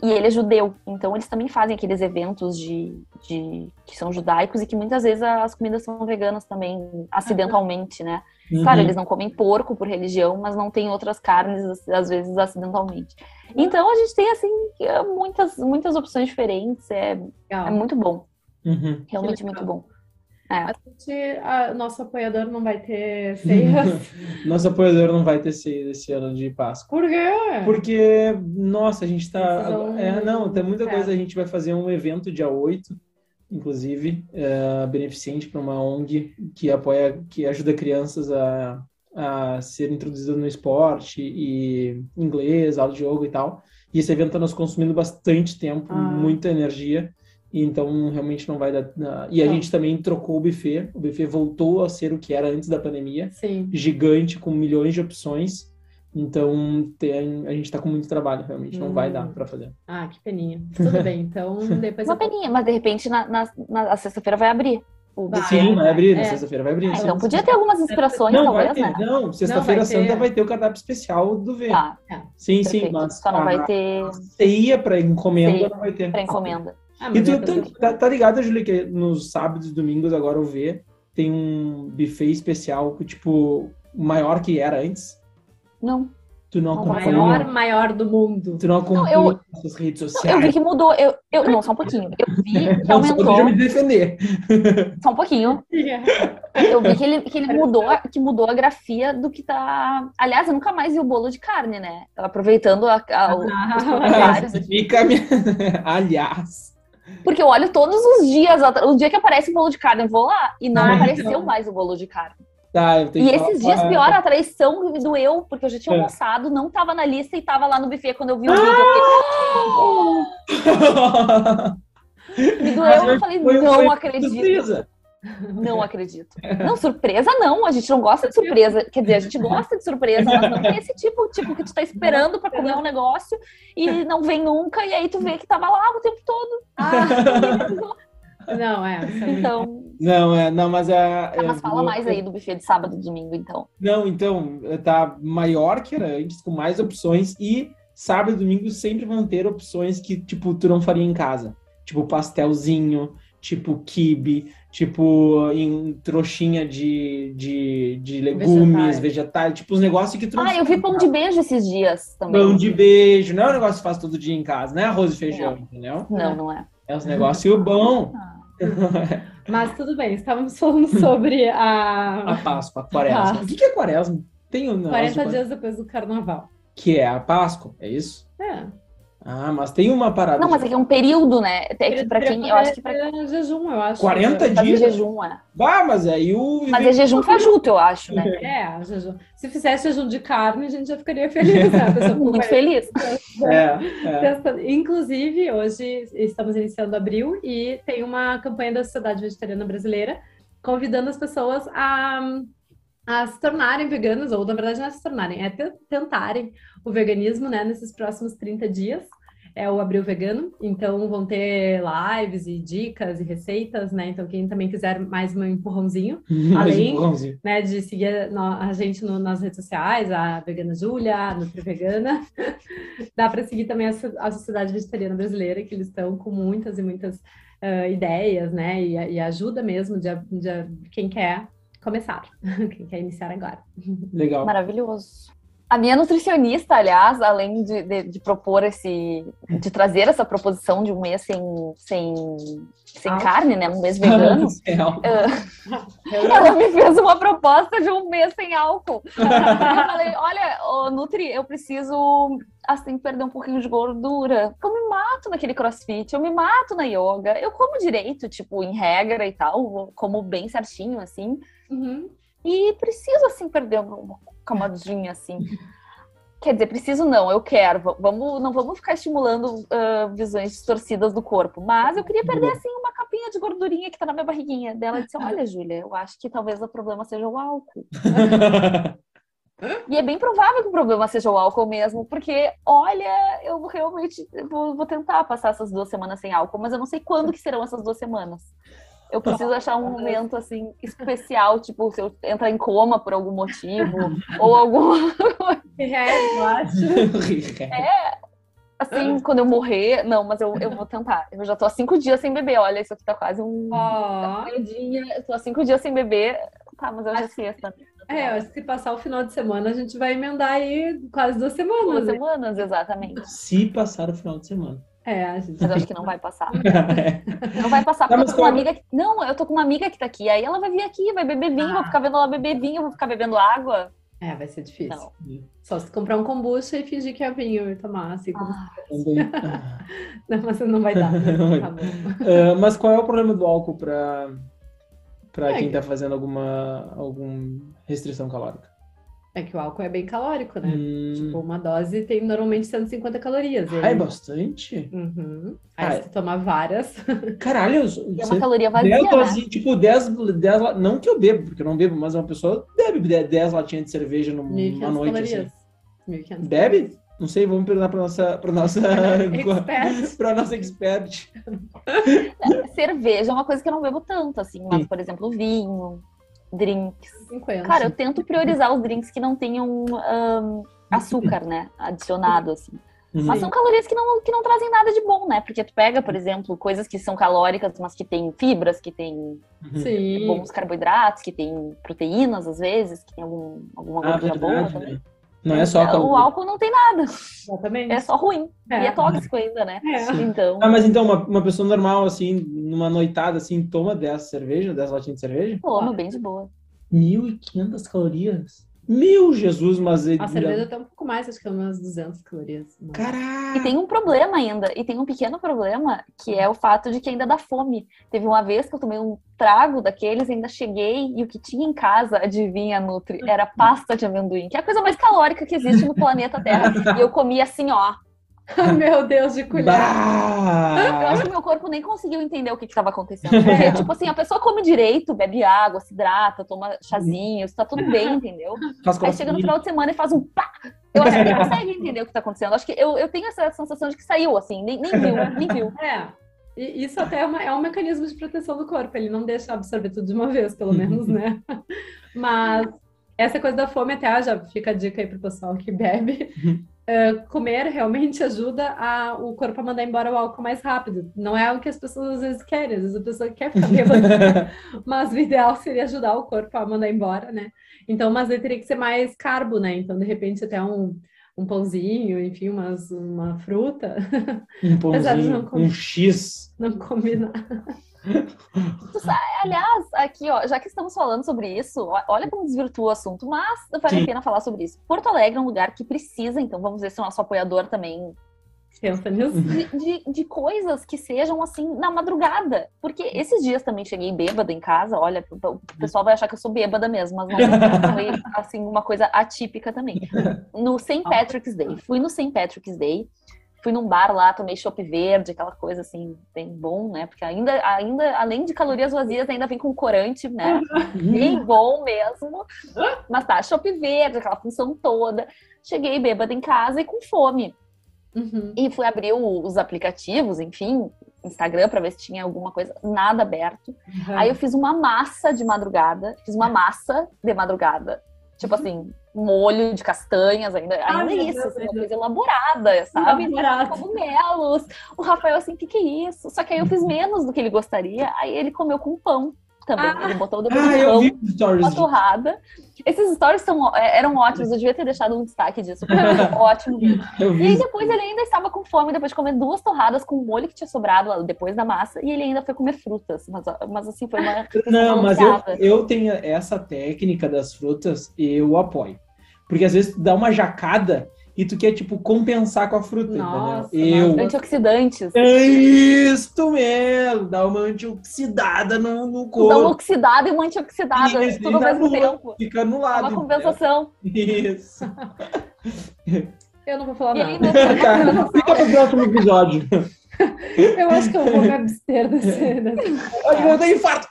E, e ele é judeu, então eles também fazem aqueles eventos de, de que são judaicos e que muitas vezes as comidas são veganas também, acidentalmente, né? Claro, Uhum. eles não comem porco por religião, mas não tem outras carnes, às- vezes, acidentalmente. Então, a gente tem, assim, muitas, muitas opções diferentes. É, é muito bom. Uhum. Realmente muito bom. É. A gente, a- nosso apoiador não vai ter [LAUGHS] feiras. Nosso apoiador não vai ter ceia esse ano de Páscoa. Por quê? Porque, nossa, a gente tá. Precisam- É, não, tem muita coisa. A gente vai fazer um evento dia 8, inclusive, é, beneficente para uma ONG que apoia, que ajuda crianças a, a ser introduzidas no esporte e inglês, aula de jogo e tal. E esse evento está nos consumindo bastante tempo, Ah. muita energia. Então realmente não vai dar. na- E a Não. gente também trocou o buffet. O buffet voltou a ser o que era antes da pandemia Sim. gigante com milhões de opções. Então tem, a gente está com muito trabalho, realmente não vai Hum. dar para fazer. Ah, que peninha. Tudo bem, então [LAUGHS] depois Uma eu... peninha, mas de repente na, na, na sexta-feira vai abrir. O Vai. Sim, vai abrir, na É. sexta-feira vai abrir. Ah, sim. então podia ter algumas inspirações, não, vai talvez, ter, né? não, sexta-feira santa ter. vai ter o cardápio especial do V. Tá, sim, sim, perfeito. mas Só não a vai ter ceia para encomenda Ceia não vai ter. para encomenda. Ah, E tu, é tu- tá, tá ligado, Júlia, que nos sábados e domingos agora o V tem um buffet especial, tipo, maior que era antes? Não. Tu não o maior, maior do mundo. Tu não acompanha eu- essas redes Não, sociais? eu vi que mudou. Eu, eu, não, só um pouquinho. Eu vi que [LAUGHS] Não, só me defender. [LAUGHS] Só um pouquinho. [LAUGHS] Eu vi que ele, que ele mudou, que mudou a grafia do que tá. Aliás, eu nunca mais vi o bolo de carne, né? Aproveitando a- a- o- os comentários aqui. Fica minha... Aliás. Porque eu olho todos os dias, atra- o dia que aparece o bolo de carne, eu vou lá e não Ah, apareceu então. mais o bolo de carne. Tá, E esses dias, pior, a traição me doeu, porque eu já tinha É. almoçado, não tava na lista e tava lá no buffet quando eu vi o vídeo. Eu fiquei, [LAUGHS] me doeu, eu falei, não acredito. surpresa. Não acredito. Não, surpresa não, a gente não gosta de surpresa. Quer dizer, a gente gosta de surpresa, mas não tem esse tipo, tipo que tu tá esperando para comer um negócio e não vem nunca, e aí tu vê que tava lá o tempo todo. Ah, [LAUGHS] não, é. Então. Não, é, não, mas é. Tá, mas fala mais aí do buffet de sábado e domingo, então. Não, então, tá maior que era antes, com mais opções, e sábado e domingo sempre vão ter opções que, tipo, tu não faria em casa. Tipo, pastelzinho, tipo, kibe, tipo, em trouxinha de, de, de legumes, vegetais, tipo, os negócios que não Ah, eu vi pão de beijo esses dias também. Pão de beijo, não é um negócio que faz todo dia em casa, não é arroz e feijão, não. entendeu? Não, não é. É uns negócios bons. Ah. Mas tudo bem, estávamos falando sobre a... A Páscoa, a Quaresma. O que é Quaresma? Tem um 40 dias depois do Carnaval. Que é a Páscoa, é isso? É. Ah, mas tem uma parada. Não, mas é que é um período, né? É que pra quem. Eu acho que pra. É jejum, eu acho. 40 Fazer dias? jejum, é. Ah, mas aí o. Mas é jejum fajuto, eu acho, né? É, jejum. Se fizesse jejum de carne, a gente já ficaria feliz, né? Muito feliz. É, é. Inclusive, hoje estamos iniciando abril e tem uma campanha da Sociedade Vegetariana Brasileira convidando as pessoas a, a se tornarem veganas, ou na verdade não é se tornarem, é tentarem o veganismo, né, nesses próximos 30 dias. É o Abril Vegano, então vão ter lives e dicas e receitas, né? Então, quem também quiser mais um empurrãozinho, [LAUGHS] além empurrãozinho. Né, de seguir a gente no, nas redes sociais, a Vegana Júlia, a Nutri Vegana, [LAUGHS] dá para seguir também a, a, Sociedade Vegetariana Brasileira, que eles estão com muitas e muitas uh, ideias, né? E, e, ajuda mesmo de, de quem quer começar, [LAUGHS] quem quer iniciar agora. Legal. Maravilhoso. A minha nutricionista, aliás, além de, de, de, propor esse, de trazer essa proposição de um mês sem, sem, sem carne, né, um mês [LAUGHS] vegano, uh, ela me fez uma proposta de um mês sem álcool. eu falei, olha, oh, Nutri, eu preciso assim perder um pouquinho de gordura. Eu me mato naquele CrossFit, eu me mato na yoga, eu como direito, tipo em regra e tal, como bem certinho assim. Uhum. E preciso, assim, perder uma camadinha, assim. Quer dizer, preciso não, eu quero. Vamos, não vamos ficar estimulando uh, visões distorcidas do corpo. Mas eu queria perder, assim, uma capinha de gordurinha que tá na minha barriguinha. Dela disse, olha, Júlia, eu acho que talvez o problema seja o álcool. [LAUGHS] e é bem provável que o problema seja o álcool mesmo, porque, olha, eu realmente vou, vou tentar passar essas duas semanas sem álcool, mas eu não sei quando que serão essas duas semanas. Eu preciso achar um momento assim especial, tipo, se eu entrar em coma por algum motivo, ou algum. [LAUGHS] É, eu acho. É, assim, quando eu morrer. Não, mas eu, eu vou tentar. Eu já tô há cinco dias sem beber. Olha, isso aqui tá quase um. Oh. Eu tô há cinco dias sem beber. Tá, mas hoje é sexta. É, acho que se passar o final de semana, a gente vai emendar aí quase duas semanas. Duas né? semanas, exatamente. Se passar o final de semana. É, a gente... Mas eu acho que não vai passar. [LAUGHS] Não vai passar, porque eu tô com uma amiga que... Não, eu tô com uma amiga que tá aqui. Aí ela vai vir aqui, vai beber vinho, ah. vou ficar vendo ela beber vinho, vou ficar bebendo água. É, vai ser difícil. Não. Só se comprar um kombucha e fingir que é vinho e tomar, assim como ah. [LAUGHS] Não, mas não vai dar. [LAUGHS] Né? Tá uh, mas qual é o problema do álcool para para é, quem está fazendo alguma, alguma restrição calórica? É que o álcool é bem calórico, né? Hum. Tipo, uma dose tem normalmente 150 calorias. Ah, é bastante? Uhum. Aí ah, você toma várias. [LAUGHS] Caralho, é uma caloria vazia, 10 né? tipo, 10, 10, não que eu bebo, porque eu não bebo, mas uma pessoa bebe 10 latinhas de cerveja numa noite. Calorias. Assim. Bebe? Não sei, vamos perguntar para nossa para nossa [LAUGHS] para [LAUGHS] nossa expert. Cerveja é uma coisa que eu não bebo tanto assim, mas por exemplo, vinho, drinks. 50. Cara, eu tento priorizar os drinks que não tenham um, açúcar, né? Adicionado, assim. Uhum. Mas são calorias que não, que não trazem nada de bom, né? Porque tu pega, por exemplo, coisas que são calóricas, mas que têm fibras, que têm uhum. bons carboidratos, que têm proteínas, às vezes, que tem algum, alguma ah, gordura boa também. Né? Não é só então, O álcool não tem nada. Exatamente. É só ruim. É. E é tóxico ainda, né? É. Então... Ah, mas então, uma, uma pessoa normal, assim, numa noitada, assim, toma 10 cerveja, 10 latinhas de cerveja? Toma, ah. bem de boa. 1.500 calorias? Meu Jesus, mas... A cerveja tem um pouco mais, acho que é umas 200 calorias. Caraca! E tem um problema ainda, e tem um pequeno problema, que é o fato de que ainda dá fome. Teve uma vez que eu tomei um trago daqueles, ainda cheguei, e o que tinha em casa, adivinha, Nutri, era pasta de amendoim, que é a coisa mais calórica que existe no planeta Terra. [LAUGHS] E eu comi assim, ó, [LAUGHS] meu Deus, de colher. Bah! Eu acho que meu meu corpo nem conseguiu entender o que estava acontecendo. Porque, tipo assim, a pessoa come direito, bebe água, se hidrata, toma chazinho, está tudo bem, entendeu? Aí chega no final de semana e faz um pá! Eu acho que ele [LAUGHS] consegue entender o que está acontecendo. Acho que eu, eu tenho essa sensação de que saiu, assim, nem, nem viu, nem viu. [LAUGHS] É. E isso até é, uma, é um mecanismo de proteção do corpo, ele não deixa absorver tudo de uma vez, pelo menos, né? Mas essa coisa da fome até já fica a dica aí pro pessoal que bebe. Uh, comer realmente [LAUGHS] ajuda a, o corpo a mandar embora o álcool mais rápido. Não é o que as pessoas às vezes querem, às vezes a pessoa quer ficar [LAUGHS] bêbada, mas o ideal seria ajudar o corpo a mandar embora, né? Então, mas aí teria que ser mais carbo, né? Então, de repente, até um, um pãozinho, enfim, umas, uma fruta. Um [LAUGHS] pãozinho, um X. Não combina. Aliás, aqui, ó, já que estamos falando sobre isso, olha como desvirtua o assunto, mas vale Sim. a pena falar sobre isso. Porto Alegre é um lugar que precisa, então vamos ver se o nosso apoiador também pensa nisso. De, de, de, coisas que sejam assim na madrugada. Porque esses dias também cheguei bêbada em casa. Olha, o pessoal vai achar que eu sou bêbada mesmo, mas não foi assim uma coisa atípica também. No St. Patrick's Day. Fui no St. Patrick's Day fui num bar lá, tomei chopp verde, aquela coisa assim, bem bom, né? Porque ainda, ainda além de calorias vazias, ainda vem com corante, né? Uhum. Bem bom mesmo. Mas tá, chopp verde, aquela função toda. Cheguei bêbada em casa e com fome. Uhum. E fui abrir o, os aplicativos, enfim, Instagram para ver se tinha alguma coisa, nada aberto. Uhum. Aí eu fiz uma massa de madrugada, fiz uma massa de madrugada. Tipo assim, molho de castanhas, ainda, ainda Ai, é isso, assim, uma coisa elaborada, sabe? Cogumelos. O Rafael, assim, o que, que é isso? Só que aí eu fiz menos do que ele gostaria, aí ele comeu com pão também. Ah, ele botou depois ah, pão, uma torrada. Esses stories são, é, eram ótimos, eu devia ter deixado um destaque disso. [LAUGHS] ótimo. E aí depois ele ainda estava com fome, depois de comer duas torradas com o molho que tinha sobrado depois da massa, e ele ainda foi comer frutas. Mas, mas assim, foi uma. Não, mas eu, eu tenho essa técnica das frutas, eu apoio. Porque às vezes dá uma jacada e tu quer, tipo, compensar com a fruta, Nossa, Eu... Antioxidantes. É isso mesmo! Dá uma antioxidada no, no corpo. Dá uma oxidada e uma antioxidada, isso, tudo ao mesmo tempo. Fica no lado. É uma compensação. Isso. [LAUGHS] Eu não vou falar nada. [LAUGHS] Tá. Fica pro próximo episódio. [LAUGHS] Eu acho que eu vou me abster desse. desse... [LAUGHS] Eu tenho infarto!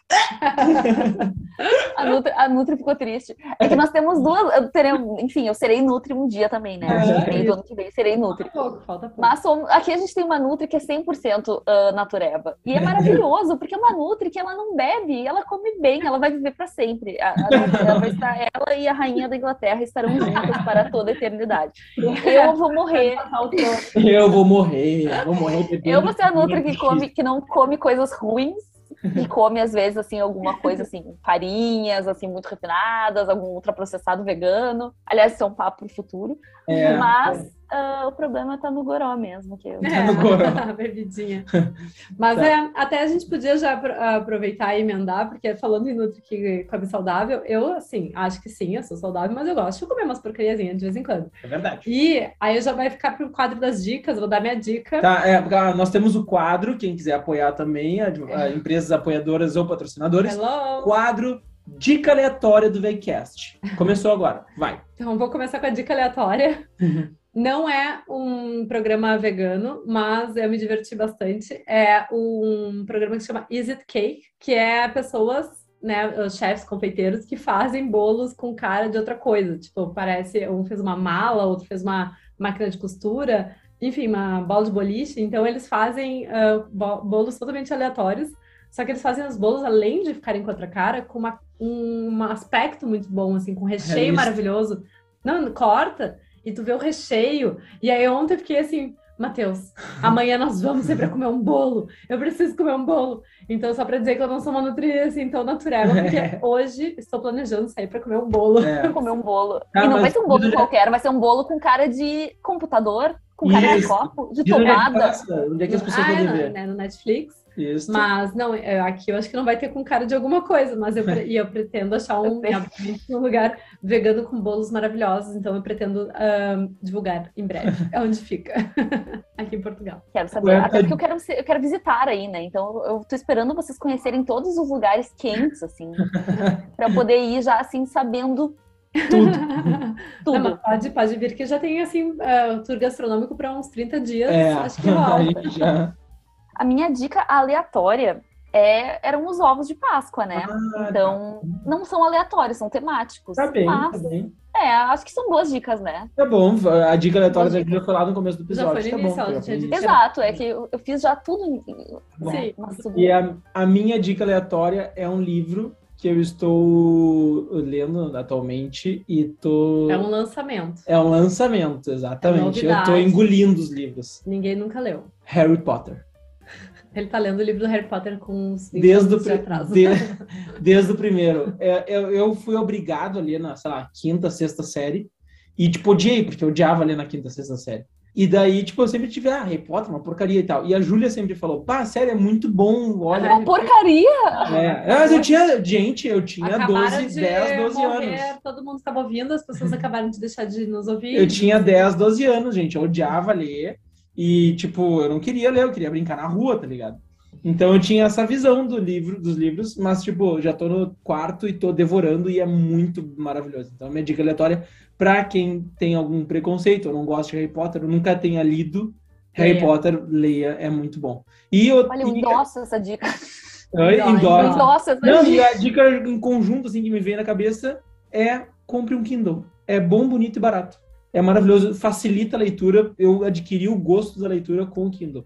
a, Nutri, a Nutri ficou triste. É que nós temos duas. Teremos, enfim, eu serei Nutri um dia também, né? É, do ano que vem serei Nutri. Falta pouco, falta pouco. Mas somos, aqui a gente tem uma Nutri que é 100% uh, natureba. E é maravilhoso, porque é uma Nutri que ela não bebe, ela come bem, ela vai viver para sempre. A, a, ela vai estar, ela e a rainha da Inglaterra estarão juntas para toda a eternidade. [LAUGHS] Eu vou morrer. Eu vou morrer, vou morrer. Vou ser a Nutri que, come, que não come coisas ruins e come às vezes assim alguma coisa assim, farinhas assim muito refinadas, algum ultraprocessado vegano. Aliás, isso é um papo pro futuro. É, mas Uh, o problema tá no goró mesmo. Que eu... É, no goró. a bebidinha. Mas tá. é, até a gente podia já aproveitar e emendar, porque falando em Nutri que come saudável, eu, assim, acho que sim, eu sou saudável, mas eu gosto de comer umas porcariazinhas de vez em quando. É verdade. E aí já vai ficar pro quadro das dicas, vou dar minha dica. Tá, é, nós temos o quadro, quem quiser apoiar também, a, a é. empresas apoiadoras ou patrocinadores. Hello. Quadro Dica aleatória do Veicast. Começou agora, vai. Então, vou começar com a dica aleatória. Uhum. Não é um programa vegano, mas eu me diverti bastante. É um programa que se chama Is It Cake, que é pessoas, né, os chefs confeiteiros que fazem bolos com cara de outra coisa. Tipo, parece um fez uma mala, outro fez uma máquina de costura, enfim, uma bola de boliche. Então eles fazem uh, bolos totalmente aleatórios. Só que eles fazem os bolos, além de ficarem com outra cara, com uma, um aspecto muito bom, assim, com recheio é maravilhoso. Não, corta e tu vê o recheio. E aí ontem eu fiquei assim, Matheus, amanhã nós vamos sempre comer um bolo. Eu preciso comer um bolo. Então, só para dizer que eu não sou uma nutrição assim tão natural, porque [LAUGHS] é. hoje estou planejando sair para comer um bolo. É. [LAUGHS] comer um bolo. Ah, e não vai ser um bolo qualquer, vai ser um bolo com cara de computador, com cara Isso. de copo, de tomada. Onde é que as pessoas ah, podem ver? Né, no Netflix. Isso. Mas não, é, aqui eu acho que não vai ter com cara de alguma coisa, mas eu, [LAUGHS] e eu pretendo achar um, um lugar vegano com bolos maravilhosos, então eu pretendo um, divulgar em breve. [LAUGHS] É onde fica. [LAUGHS] aqui em Portugal. Quero saber. Até porque eu quero, eu quero visitar aí, né? Então eu tô esperando vocês conhecerem todos os lugares quentes, assim, para poder ir já assim sabendo tudo. Tudo. Não, pode, pode vir que já tem assim uh, tour gastronômico para uns 30 dias. É, acho que rola. Já... A minha dica aleatória é, eram os ovos de Páscoa, né? Ah, então, não são aleatórios, são temáticos. Tá bem, mas, tá bem. É, acho que são boas dicas, né? Tá bom, a dica aleatória Julia foi lá no começo do Já foi episódio. no Tá bom. início, ela já. Exato, é que eu, eu fiz já tudo em, Bom. Sim. E a, a minha dica aleatória é um livro que eu estou lendo atualmente e tô. É um lançamento. É um lançamento, exatamente. eu tô novidade. engolindo os livros. Ninguém nunca leu. Harry Potter. Ele tá lendo o livro do Harry Potter com uns 20 Desde o, anos de atraso. de- [LAUGHS] desde o primeiro. É, Eu, eu fui obrigado ali na, sei lá, quinta, sexta série. E, tipo, odiei, porque eu odiava ali na quinta, sexta série. E daí, tipo, eu sempre tive, ah, Harry Potter, uma porcaria e tal. E a Júlia sempre falou, pá, sério, é muito bom, olha. Uma porcaria! É, mas eu tinha, gente, eu tinha Acabaram 12, de 10, 12 morrer, anos. todo mundo estava ouvindo, as pessoas acabaram de deixar de nos ouvir. Eu tinha 10, 12 anos, gente. Eu odiava ler. E, tipo, eu não queria ler, eu queria brincar na rua, tá ligado? Então eu tinha essa visão do livro, dos livros, mas, tipo, já tô no quarto e tô devorando e é muito maravilhoso. Então, minha dica aleatória, pra quem tem algum preconceito, eu não gosto de Harry Potter, eu nunca tenha lido Harry Leia. Potter, leia, é muito bom. E eu. Olha, eu endosso essa dica. Oi, endosso essa Não, e dica. a dica em conjunto, assim, que me veio na cabeça é compre um Kindle. É bom, bonito e barato. É maravilhoso, facilita a leitura. Eu adquiri o gosto da leitura com o Kindle.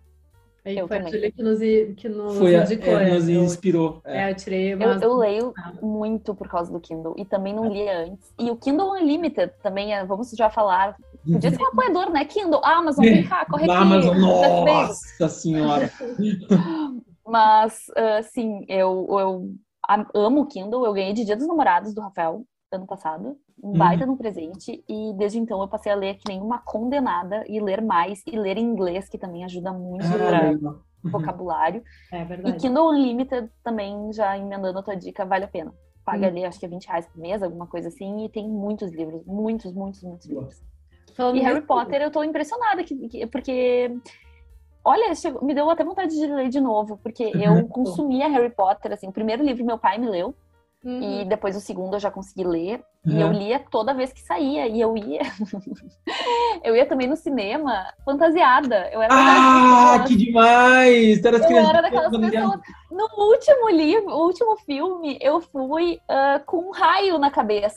Aí Eu foi a também. Júlia que nos, que nos Foi a, indicou. é, né? nos Eu- inspirou. É. É, eu tirei Eu, eu leio muito por causa do Kindle e também não lia antes. E o Kindle Unlimited também, é, vamos já falar. Podia ser um apoiador, né? Kindle, Amazon, vem cá, corre aqui. [LAUGHS] Amazon, nossa senhora. [LAUGHS] Mas, assim, eu, eu a- amo o Kindle. Eu ganhei de Dia dos Namorados do Rafael ano passado. Um Uhum. baita no presente. E desde então eu passei a ler que nem uma condenada e ler mais. E ler em inglês, que também ajuda muito Ah, legal. vocabulário. É E verdade. Kindle Unlimited também, já emendando a tua dica, vale a pena. Paga Hum. ali, acho que é 20 reais por mês, alguma coisa assim, e tem muitos livros, muitos, muitos, muitos livros. Falando E Harry Potter, eu tô impressionada, que, que- porque. Olha, chegou- me deu até vontade de ler de novo, porque eu consumia Harry Potter, assim, o primeiro livro meu pai me leu, Uhum. e depois o segundo eu já consegui ler, e eu Uhum. lia toda vez que saía, e eu ia. [LAUGHS] eu ia também no cinema, fantasiada. Eu era Ah, que demais! Tu eras eu criança- era daquelas [LAUGHS] pessoas. No último livro, o último filme, eu fui ah, com um raio na cabeça.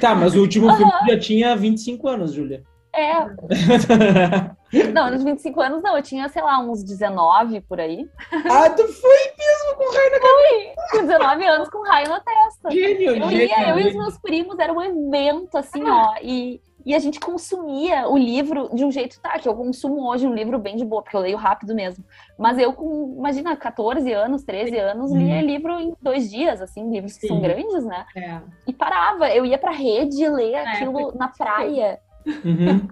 Tá, mas o último filme já tinha 25 anos, Júlia. É, [LAUGHS] não, nos 25 anos não, eu tinha, sei lá, uns 19 por aí. ah, tu foi mesmo com raio na Com 19 anos com raio na testa. gênio, Eu gênio. ia, eu e os meus primos, era um evento, assim, ó, e, e a gente consumia o livro de um jeito, tá, que eu consumo hoje um livro bem de boa, porque eu leio rápido mesmo. Mas eu com, imagina, 14 anos, 13 anos, lia Uhum. livro em dois dias, assim, livros que são Sim. grandes, né? É. E parava, eu ia pra rede ler É, aquilo porque- na praia. Uhum.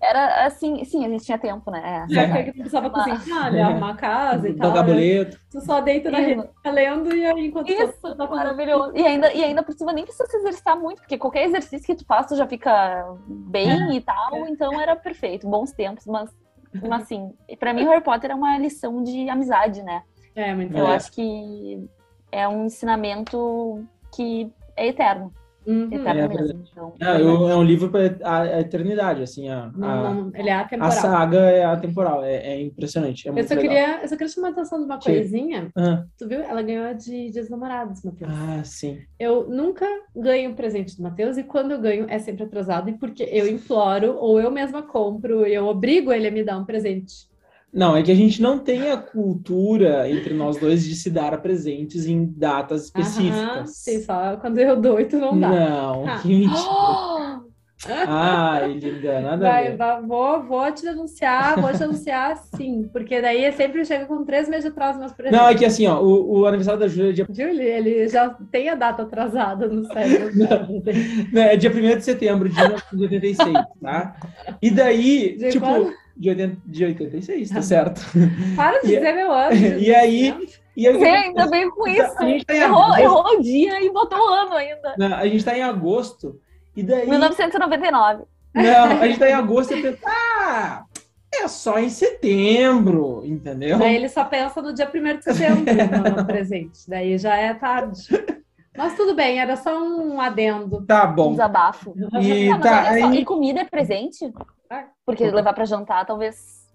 Era assim, sim, a gente tinha tempo, né? Já que eu precisava cozinhar, né? arrumar a casa e tal. Né? boleto. Tu só deita na rede, fica lendo e aí enquanto Isso, tu tá maravilhoso. E ainda, e ainda por cima nem precisa se exercitar muito, porque qualquer exercício que tu faz, tu já fica bem e tal, então era perfeito, bons tempos, mas, mas assim, pra mim Harry Potter é uma lição de amizade, né? É, muito Eu É. acho que é um ensinamento que é eterno, Uhum. É. Então, eu- é um livro para a eternidade, assim, a, a, Não, não, ele é a atemporal. saga é atemporal, é, é impressionante, é Eu só, legal. queria, eu só queria chamar a atenção de uma Sim. coisinha. Ah, Tu viu? Ela ganhou de Dias dos Namorados, Matheus. ah, sim. Eu nunca ganho presente do Matheus e quando eu ganho é sempre atrasado e porque eu imploro ou eu mesma compro e eu obrigo ele a me dar um presente. Não, é que a gente não tem a cultura entre nós dois de se dar presentes em datas Aham, específicas. sim, só quando eu dou e tu não dá. Não, Ah. que mentira. [GASPS] Ai, linda, nada Vai, vou, vou te denunciar, vou te denunciar [LAUGHS] sim, porque daí é sempre chega com três meses de atraso meus presentes. Não, é que assim, ó, o, o aniversário da Júlia é dia, Viu? Ele, já tem a data atrasada no cérebro. [LAUGHS] não, é dia 1 de setembro de 1986, tá? E daí, De tipo, quando? De, 80, de 86, tá certo? [LAUGHS] Para de E- dizer meu ano. [LAUGHS] E aí, e aí Você ainda veio com isso. a gente tá Errou, agosto, errou o dia e botou o ano ainda. não, a gente tá em agosto, e daí. 1999. Não, a gente tá em agosto e pensa, ah, é só em setembro, entendeu? Daí ele só pensa no dia 1 de setembro [LAUGHS] no presente. Daí já é tarde. Mas tudo bem, era só um adendo. Tá Um bom. desabafo. E tá, só, aí. e comida é presente? Ah. Porque levar pra jantar talvez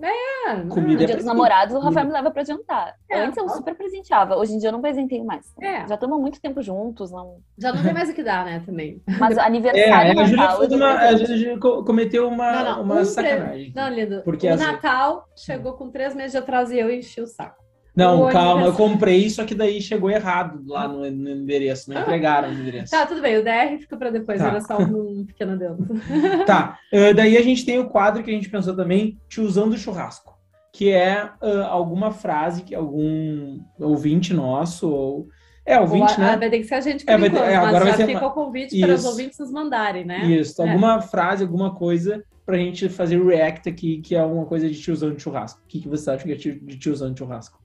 É, Comida no dia dos namorados, o Rafael me leva pra jantar. É, Antes eu super presenteava, hoje em dia eu não presenteio mais. É. Já estamos há muito tempo juntos. Não... Já não tem mais o que dar, né, também. Mas [LAUGHS] aniversário. É, a Júlia uma, a Júlia cometeu uma, não, não, uma um sacanagem. Não, lindo. Porque o Natal chegou com três meses de atraso e eu enchi o saco. Não, calma, eu comprei, só que daí chegou errado lá no, no endereço, não entregaram o endereço. Tá, tudo bem, o DR fica para depois, tá. era só um [LAUGHS] pequeno adendo. [LAUGHS] Tá, uh, daí a gente tem o quadro que a gente pensou também, tiozão do churrasco, que é uh, alguma frase que algum ouvinte nosso, ou... É, ouvinte, ou, né? Vai ter que ser a gente por é, enquanto, ter, é, agora mas já fica o convite Isso. para os ouvintes nos mandarem, né? Isso, é. alguma frase, alguma coisa pra gente fazer react aqui, que é alguma coisa de tiozão de churrasco. O que, que você acha que é de tiozão de churrasco?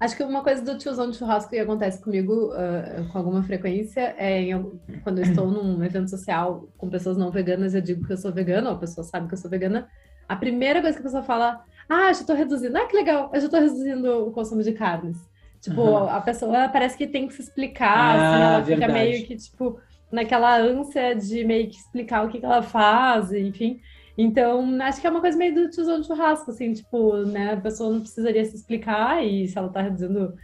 Acho que uma coisa do tiozão de churrasco que acontece comigo uh, com alguma frequência é em, quando eu estou num evento social com pessoas não veganas, eu digo que eu sou vegana, ou a pessoa sabe que eu sou vegana. A primeira coisa que a pessoa fala, ah, já estou reduzindo, ah, que legal, eu já estou reduzindo o consumo de carnes. Tipo, uhum. a pessoa parece que tem que se explicar, ah, assim, ela verdade. fica meio que, tipo, naquela ânsia de meio que explicar o que, que ela faz, enfim. Então, acho que é uma coisa meio do tiozão de churrasco, assim, tipo, né? A pessoa não precisaria se explicar, e se ela tá dizendo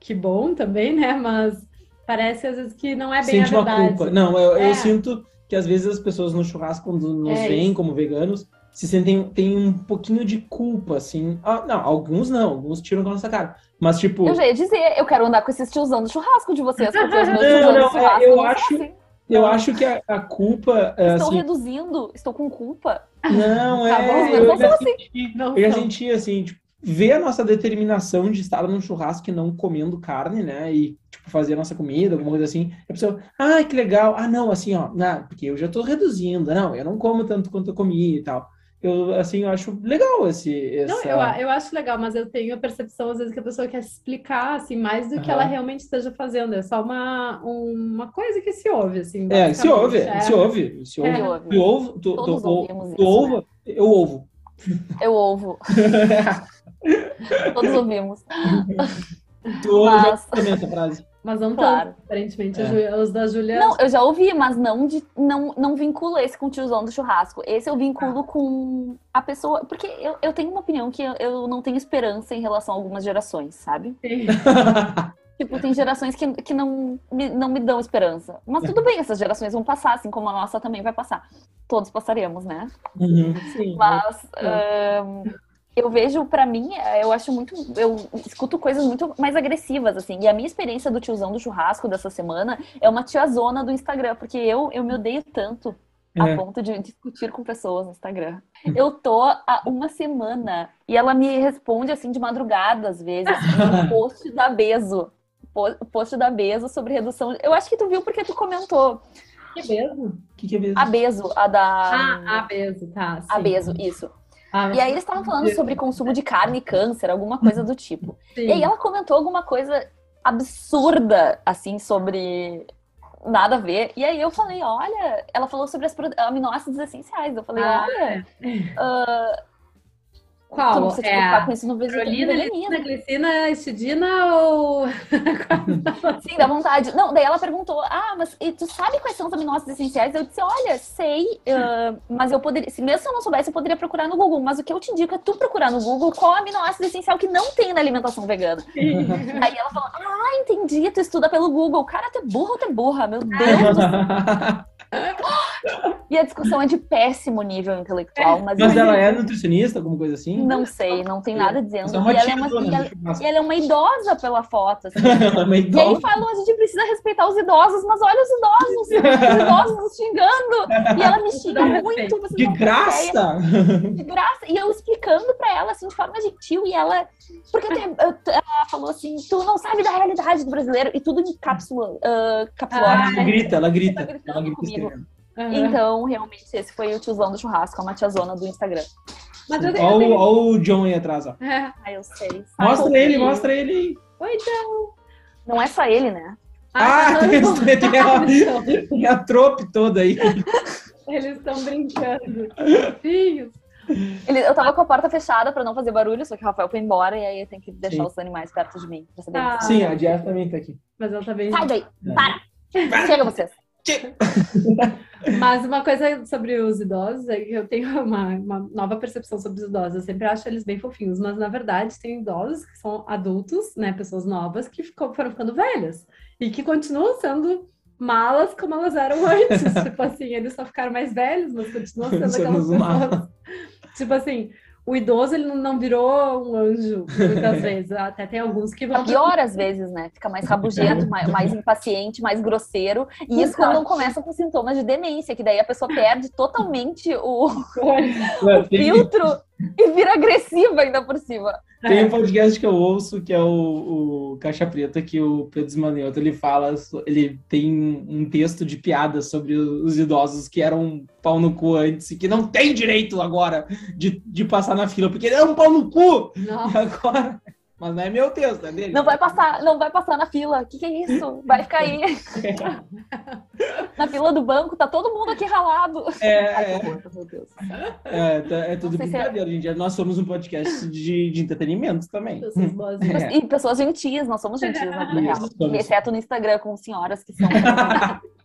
que bom também, né? Mas parece às vezes que não é bem Sente a verdade. uma culpa. Não, eu, é. eu, sinto que às vezes as pessoas no churrasco, quando nos é veem como veganos, se sentem tem um pouquinho de culpa, assim. Ah, não, alguns não, alguns tiram com a nossa cara. Mas, tipo. Eu já ia dizer, eu quero andar com esses tiozão do churrasco de vocês, porque os meus [LAUGHS] não, não, churrasco eu acho. Assim. Eu acho que a, a culpa. Estou assim... reduzindo, estou com culpa. Não, tá é. Bom, eu, não já assim. senti, não, eu já senti assim, tipo, ver a nossa determinação de estar num churrasco e não comendo carne, né? E, tipo, fazer a nossa comida, alguma coisa assim. A pessoa, ah, que legal. Ah, não, assim, ó, não, porque eu já estou reduzindo. Não, eu não como tanto quanto eu comi e tal eu assim eu acho legal esse essa... não eu, eu acho legal mas eu tenho a percepção às vezes que a pessoa quer explicar assim mais do uhum. que ela realmente esteja fazendo é só uma uma coisa que se ouve assim é se ouve é. se ouve se ouve é. tu ouve tu, tu, tu, tu ouve né? eu ouvo eu ouvo [LAUGHS] todos ouvimos [LAUGHS] tu ouve mas... também essa frase mas não claro. tanto, aparentemente. É. Os da Júlia. Não, eu já ouvi, mas não, de, não, não vinculo esse com o tiozão do churrasco. Esse eu vinculo ah. com a pessoa. Porque eu, eu tenho uma opinião que eu, eu não tenho esperança em relação a algumas gerações, sabe? [LAUGHS] tipo, tem gerações que, que não, me, não me dão esperança. Mas tudo bem, essas gerações vão passar, assim como a nossa também vai passar. Todos passaremos, né? Uhum, sim. Mas. Um, eu vejo, para mim, é, eu acho muito. Eu escuto coisas muito mais agressivas, assim. E a minha experiência do tiozão do churrasco dessa semana é uma tiazona do Instagram, porque eu, eu me odeio tanto a é. ponto de discutir com pessoas no Instagram. Eu tô há uma semana e ela me responde assim de madrugada, às vezes, um [LAUGHS] post da Bezo. Post da Bezo sobre redução. Eu acho que tu viu porque tu comentou. Que Bezo? O que, que é Bezo? A Bezo, a da. Ah, a Bezo, tá. Sim. A Bezo, isso. Ah, e aí eles estavam falando sobre consumo de carne e câncer, alguma coisa do tipo. Sim. E aí ela comentou alguma coisa absurda, assim, sobre nada a ver. E aí eu falei, olha, ela falou sobre as aminoácidos essenciais. Eu falei, ah, olha, uh, qual? Tu não precisa é com isso no Prolina, glicina, glicina, estidina ou... [LAUGHS] Sim, dá vontade. Não, daí ela perguntou, ah, mas tu sabe quais são os aminoácidos essenciais? Eu disse, olha, sei, uh, mas eu poderia, se mesmo se eu não soubesse, eu poderia procurar no Google, mas o que eu te indico é tu procurar no Google qual aminoácido essencial que não tem na alimentação vegana. [LAUGHS] Aí ela falou, ah, entendi, tu estuda pelo Google. Cara, tu é burro ou tu é burra? Meu Deus do [LAUGHS] céu. E a discussão é de péssimo nível intelectual. Mas, mas ela é nutricionista, alguma coisa assim? Não sei, não tem nada dizendo. É e, ela é uma, e, ela, e, ela, é uma idosa pela foto. Assim. [LAUGHS] é uma idosa. E aí falou: a gente precisa respeitar os idosos, mas olha os idosos, [LAUGHS] os idosos nos xingando. E ela me xinga muito. De graça! De graça. E eu explicando pra ela, assim, de forma gentil, e ela. Porque ela falou assim: tu não sabe da realidade do brasileiro, e tudo em cápsula. Uh, ah, ela grita, ela grita. Ela grita Uhum. Então, realmente, esse foi o tiozão do churrasco, a uma tiazona do Instagram. Olha o John aí atrás, ó. É. Ah, eu sei. Mostra ele, mostra ele. Oi, John. Não é só ele, né? Ah, ah tem, tem, [LAUGHS] a, tem a trope toda aí. Eles estão brincando. Filhos. Ele, eu tava com a porta fechada pra não fazer barulho, só que o Rafael foi embora e aí eu tenho que deixar Sim. os animais perto de mim. Pra saber ah, Sim, a Jess também tá aqui. Mas ela tá bem. Sai daí! É. Para! Chega vocês! [LAUGHS] Mas uma coisa sobre os idosos é que eu tenho uma, uma, nova percepção sobre os idosos. Eu sempre acho eles bem fofinhos, mas na verdade tem idosos que são adultos, né, pessoas novas que ficou, foram ficando velhas e que continuam sendo malas como elas eram [LAUGHS] antes. tipo assim, eles só ficaram mais velhos, mas continuam sendo aquelas pessoas. Tipo assim, o idoso ele não virou um anjo muitas [LAUGHS] vezes. Até tem alguns que vão. Pior às vezes, né? Fica mais rabugento, [LAUGHS] mais, mais, impaciente, mais grosseiro. E isso quando não começa com sintomas de demência, que daí a pessoa perde totalmente o, o filtro e vira agressiva ainda por cima. Tem um podcast que eu ouço, que é o, o Caixa Preta, que o Pedro Zmanioto, ele fala, ele tem um texto de piada sobre os idosos que eram pau no cu antes e que não tem direito agora de, de passar na fila, porque ele é um pau no cu! Não. E agora... Mas não é meu texto, é dele. Não vai passar, não vai passar na fila. O que, que é isso? Vai ficar aí. [LAUGHS] na fila do banco, tá todo mundo aqui ralado. É, é. meu Deus. É, tá, é tudo é brincadeira, gente. Nós somos um podcast de, de entretenimento também. Pessoas boas. É. E pessoas gentis, nós somos gentis na vida real. Exceto no Instagram com senhoras que são. [LAUGHS]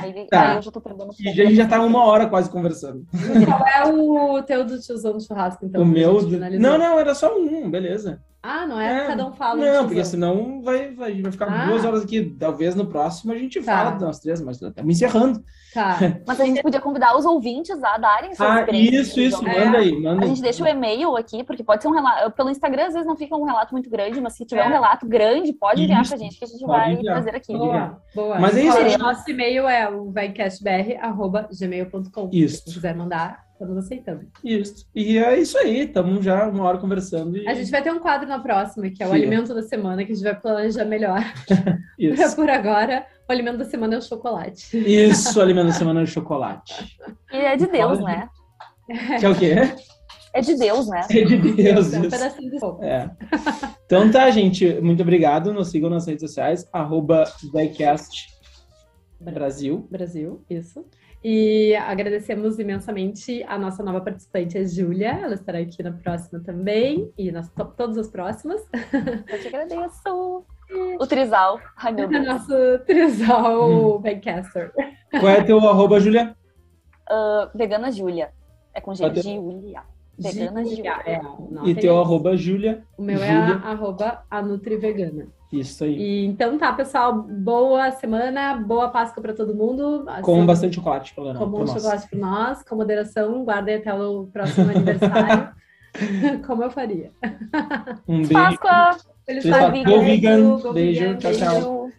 Aí, tá. aí eu já tô perdendo. E a gente já tá uma hora quase conversando. Qual é o teu do tiozão do churrasco, então? O meu? Não, não, era só um, beleza. Ah, não é? é. Cada um fala. Não, porque senão vai, vai, vai ficar ah. duas horas aqui. Talvez no próximo a gente tá. fala das três, mas estamos encerrando. Tá. [LAUGHS] Mas a gente podia convidar os ouvintes a darem suas ah, experiências. Isso, isso, é. manda aí. Manda a gente deixa o e-mail aqui, porque pode ser um relato. Pelo Instagram, às vezes não fica um relato muito grande, mas se tiver é. um relato grande, pode enviar isso. pra gente, que a gente pode vai enviar. trazer aqui. Boa, boa. Mas é isso. Nosso e-mail é o vaicastbr.gmail.com. Isso. Se quiser mandar, Estamos aceitando. Isso. E é isso aí, estamos já uma hora conversando. E... A gente vai ter um quadro na próxima, que é o Sim. alimento da semana, que a gente vai planejar melhor. [LAUGHS] isso. Por agora, o alimento da semana é o chocolate. Isso, o alimento da semana é o chocolate. E é de Deus, né? Que é o quê? É de Deus, né? É de Deus. É um pedacinho de é. Então tá, gente. Muito obrigado. Nos sigam nas redes sociais, arroba Brasil. Brasil, isso. E agradecemos imensamente a nossa nova participante, a Júlia. Ela estará aqui na próxima também, e nas to todas as próximas. [LAUGHS] Eu te agradeço. O Trisal. Ai, meu [LAUGHS] Deus. Nosso Trisal hum. Backcaster. Qual é teu arroba, Júlia? Uh, vegana Júlia. É com G, Júlia. Vegana Júlia. É, e teu arroba, Júlia? O meu Julia. é arroba a Nutrivegana. Isso aí. E, então tá, pessoal. Boa semana, boa Páscoa para todo mundo. Com bastante chocolate, pelo menos. Com um chocolate para nós, com moderação. Guardem até o próximo aniversário. [LAUGHS] Como eu faria. Um beijo. Páscoa! Feliz Páscoa! Go vegan! Beijo, tchau, tchau.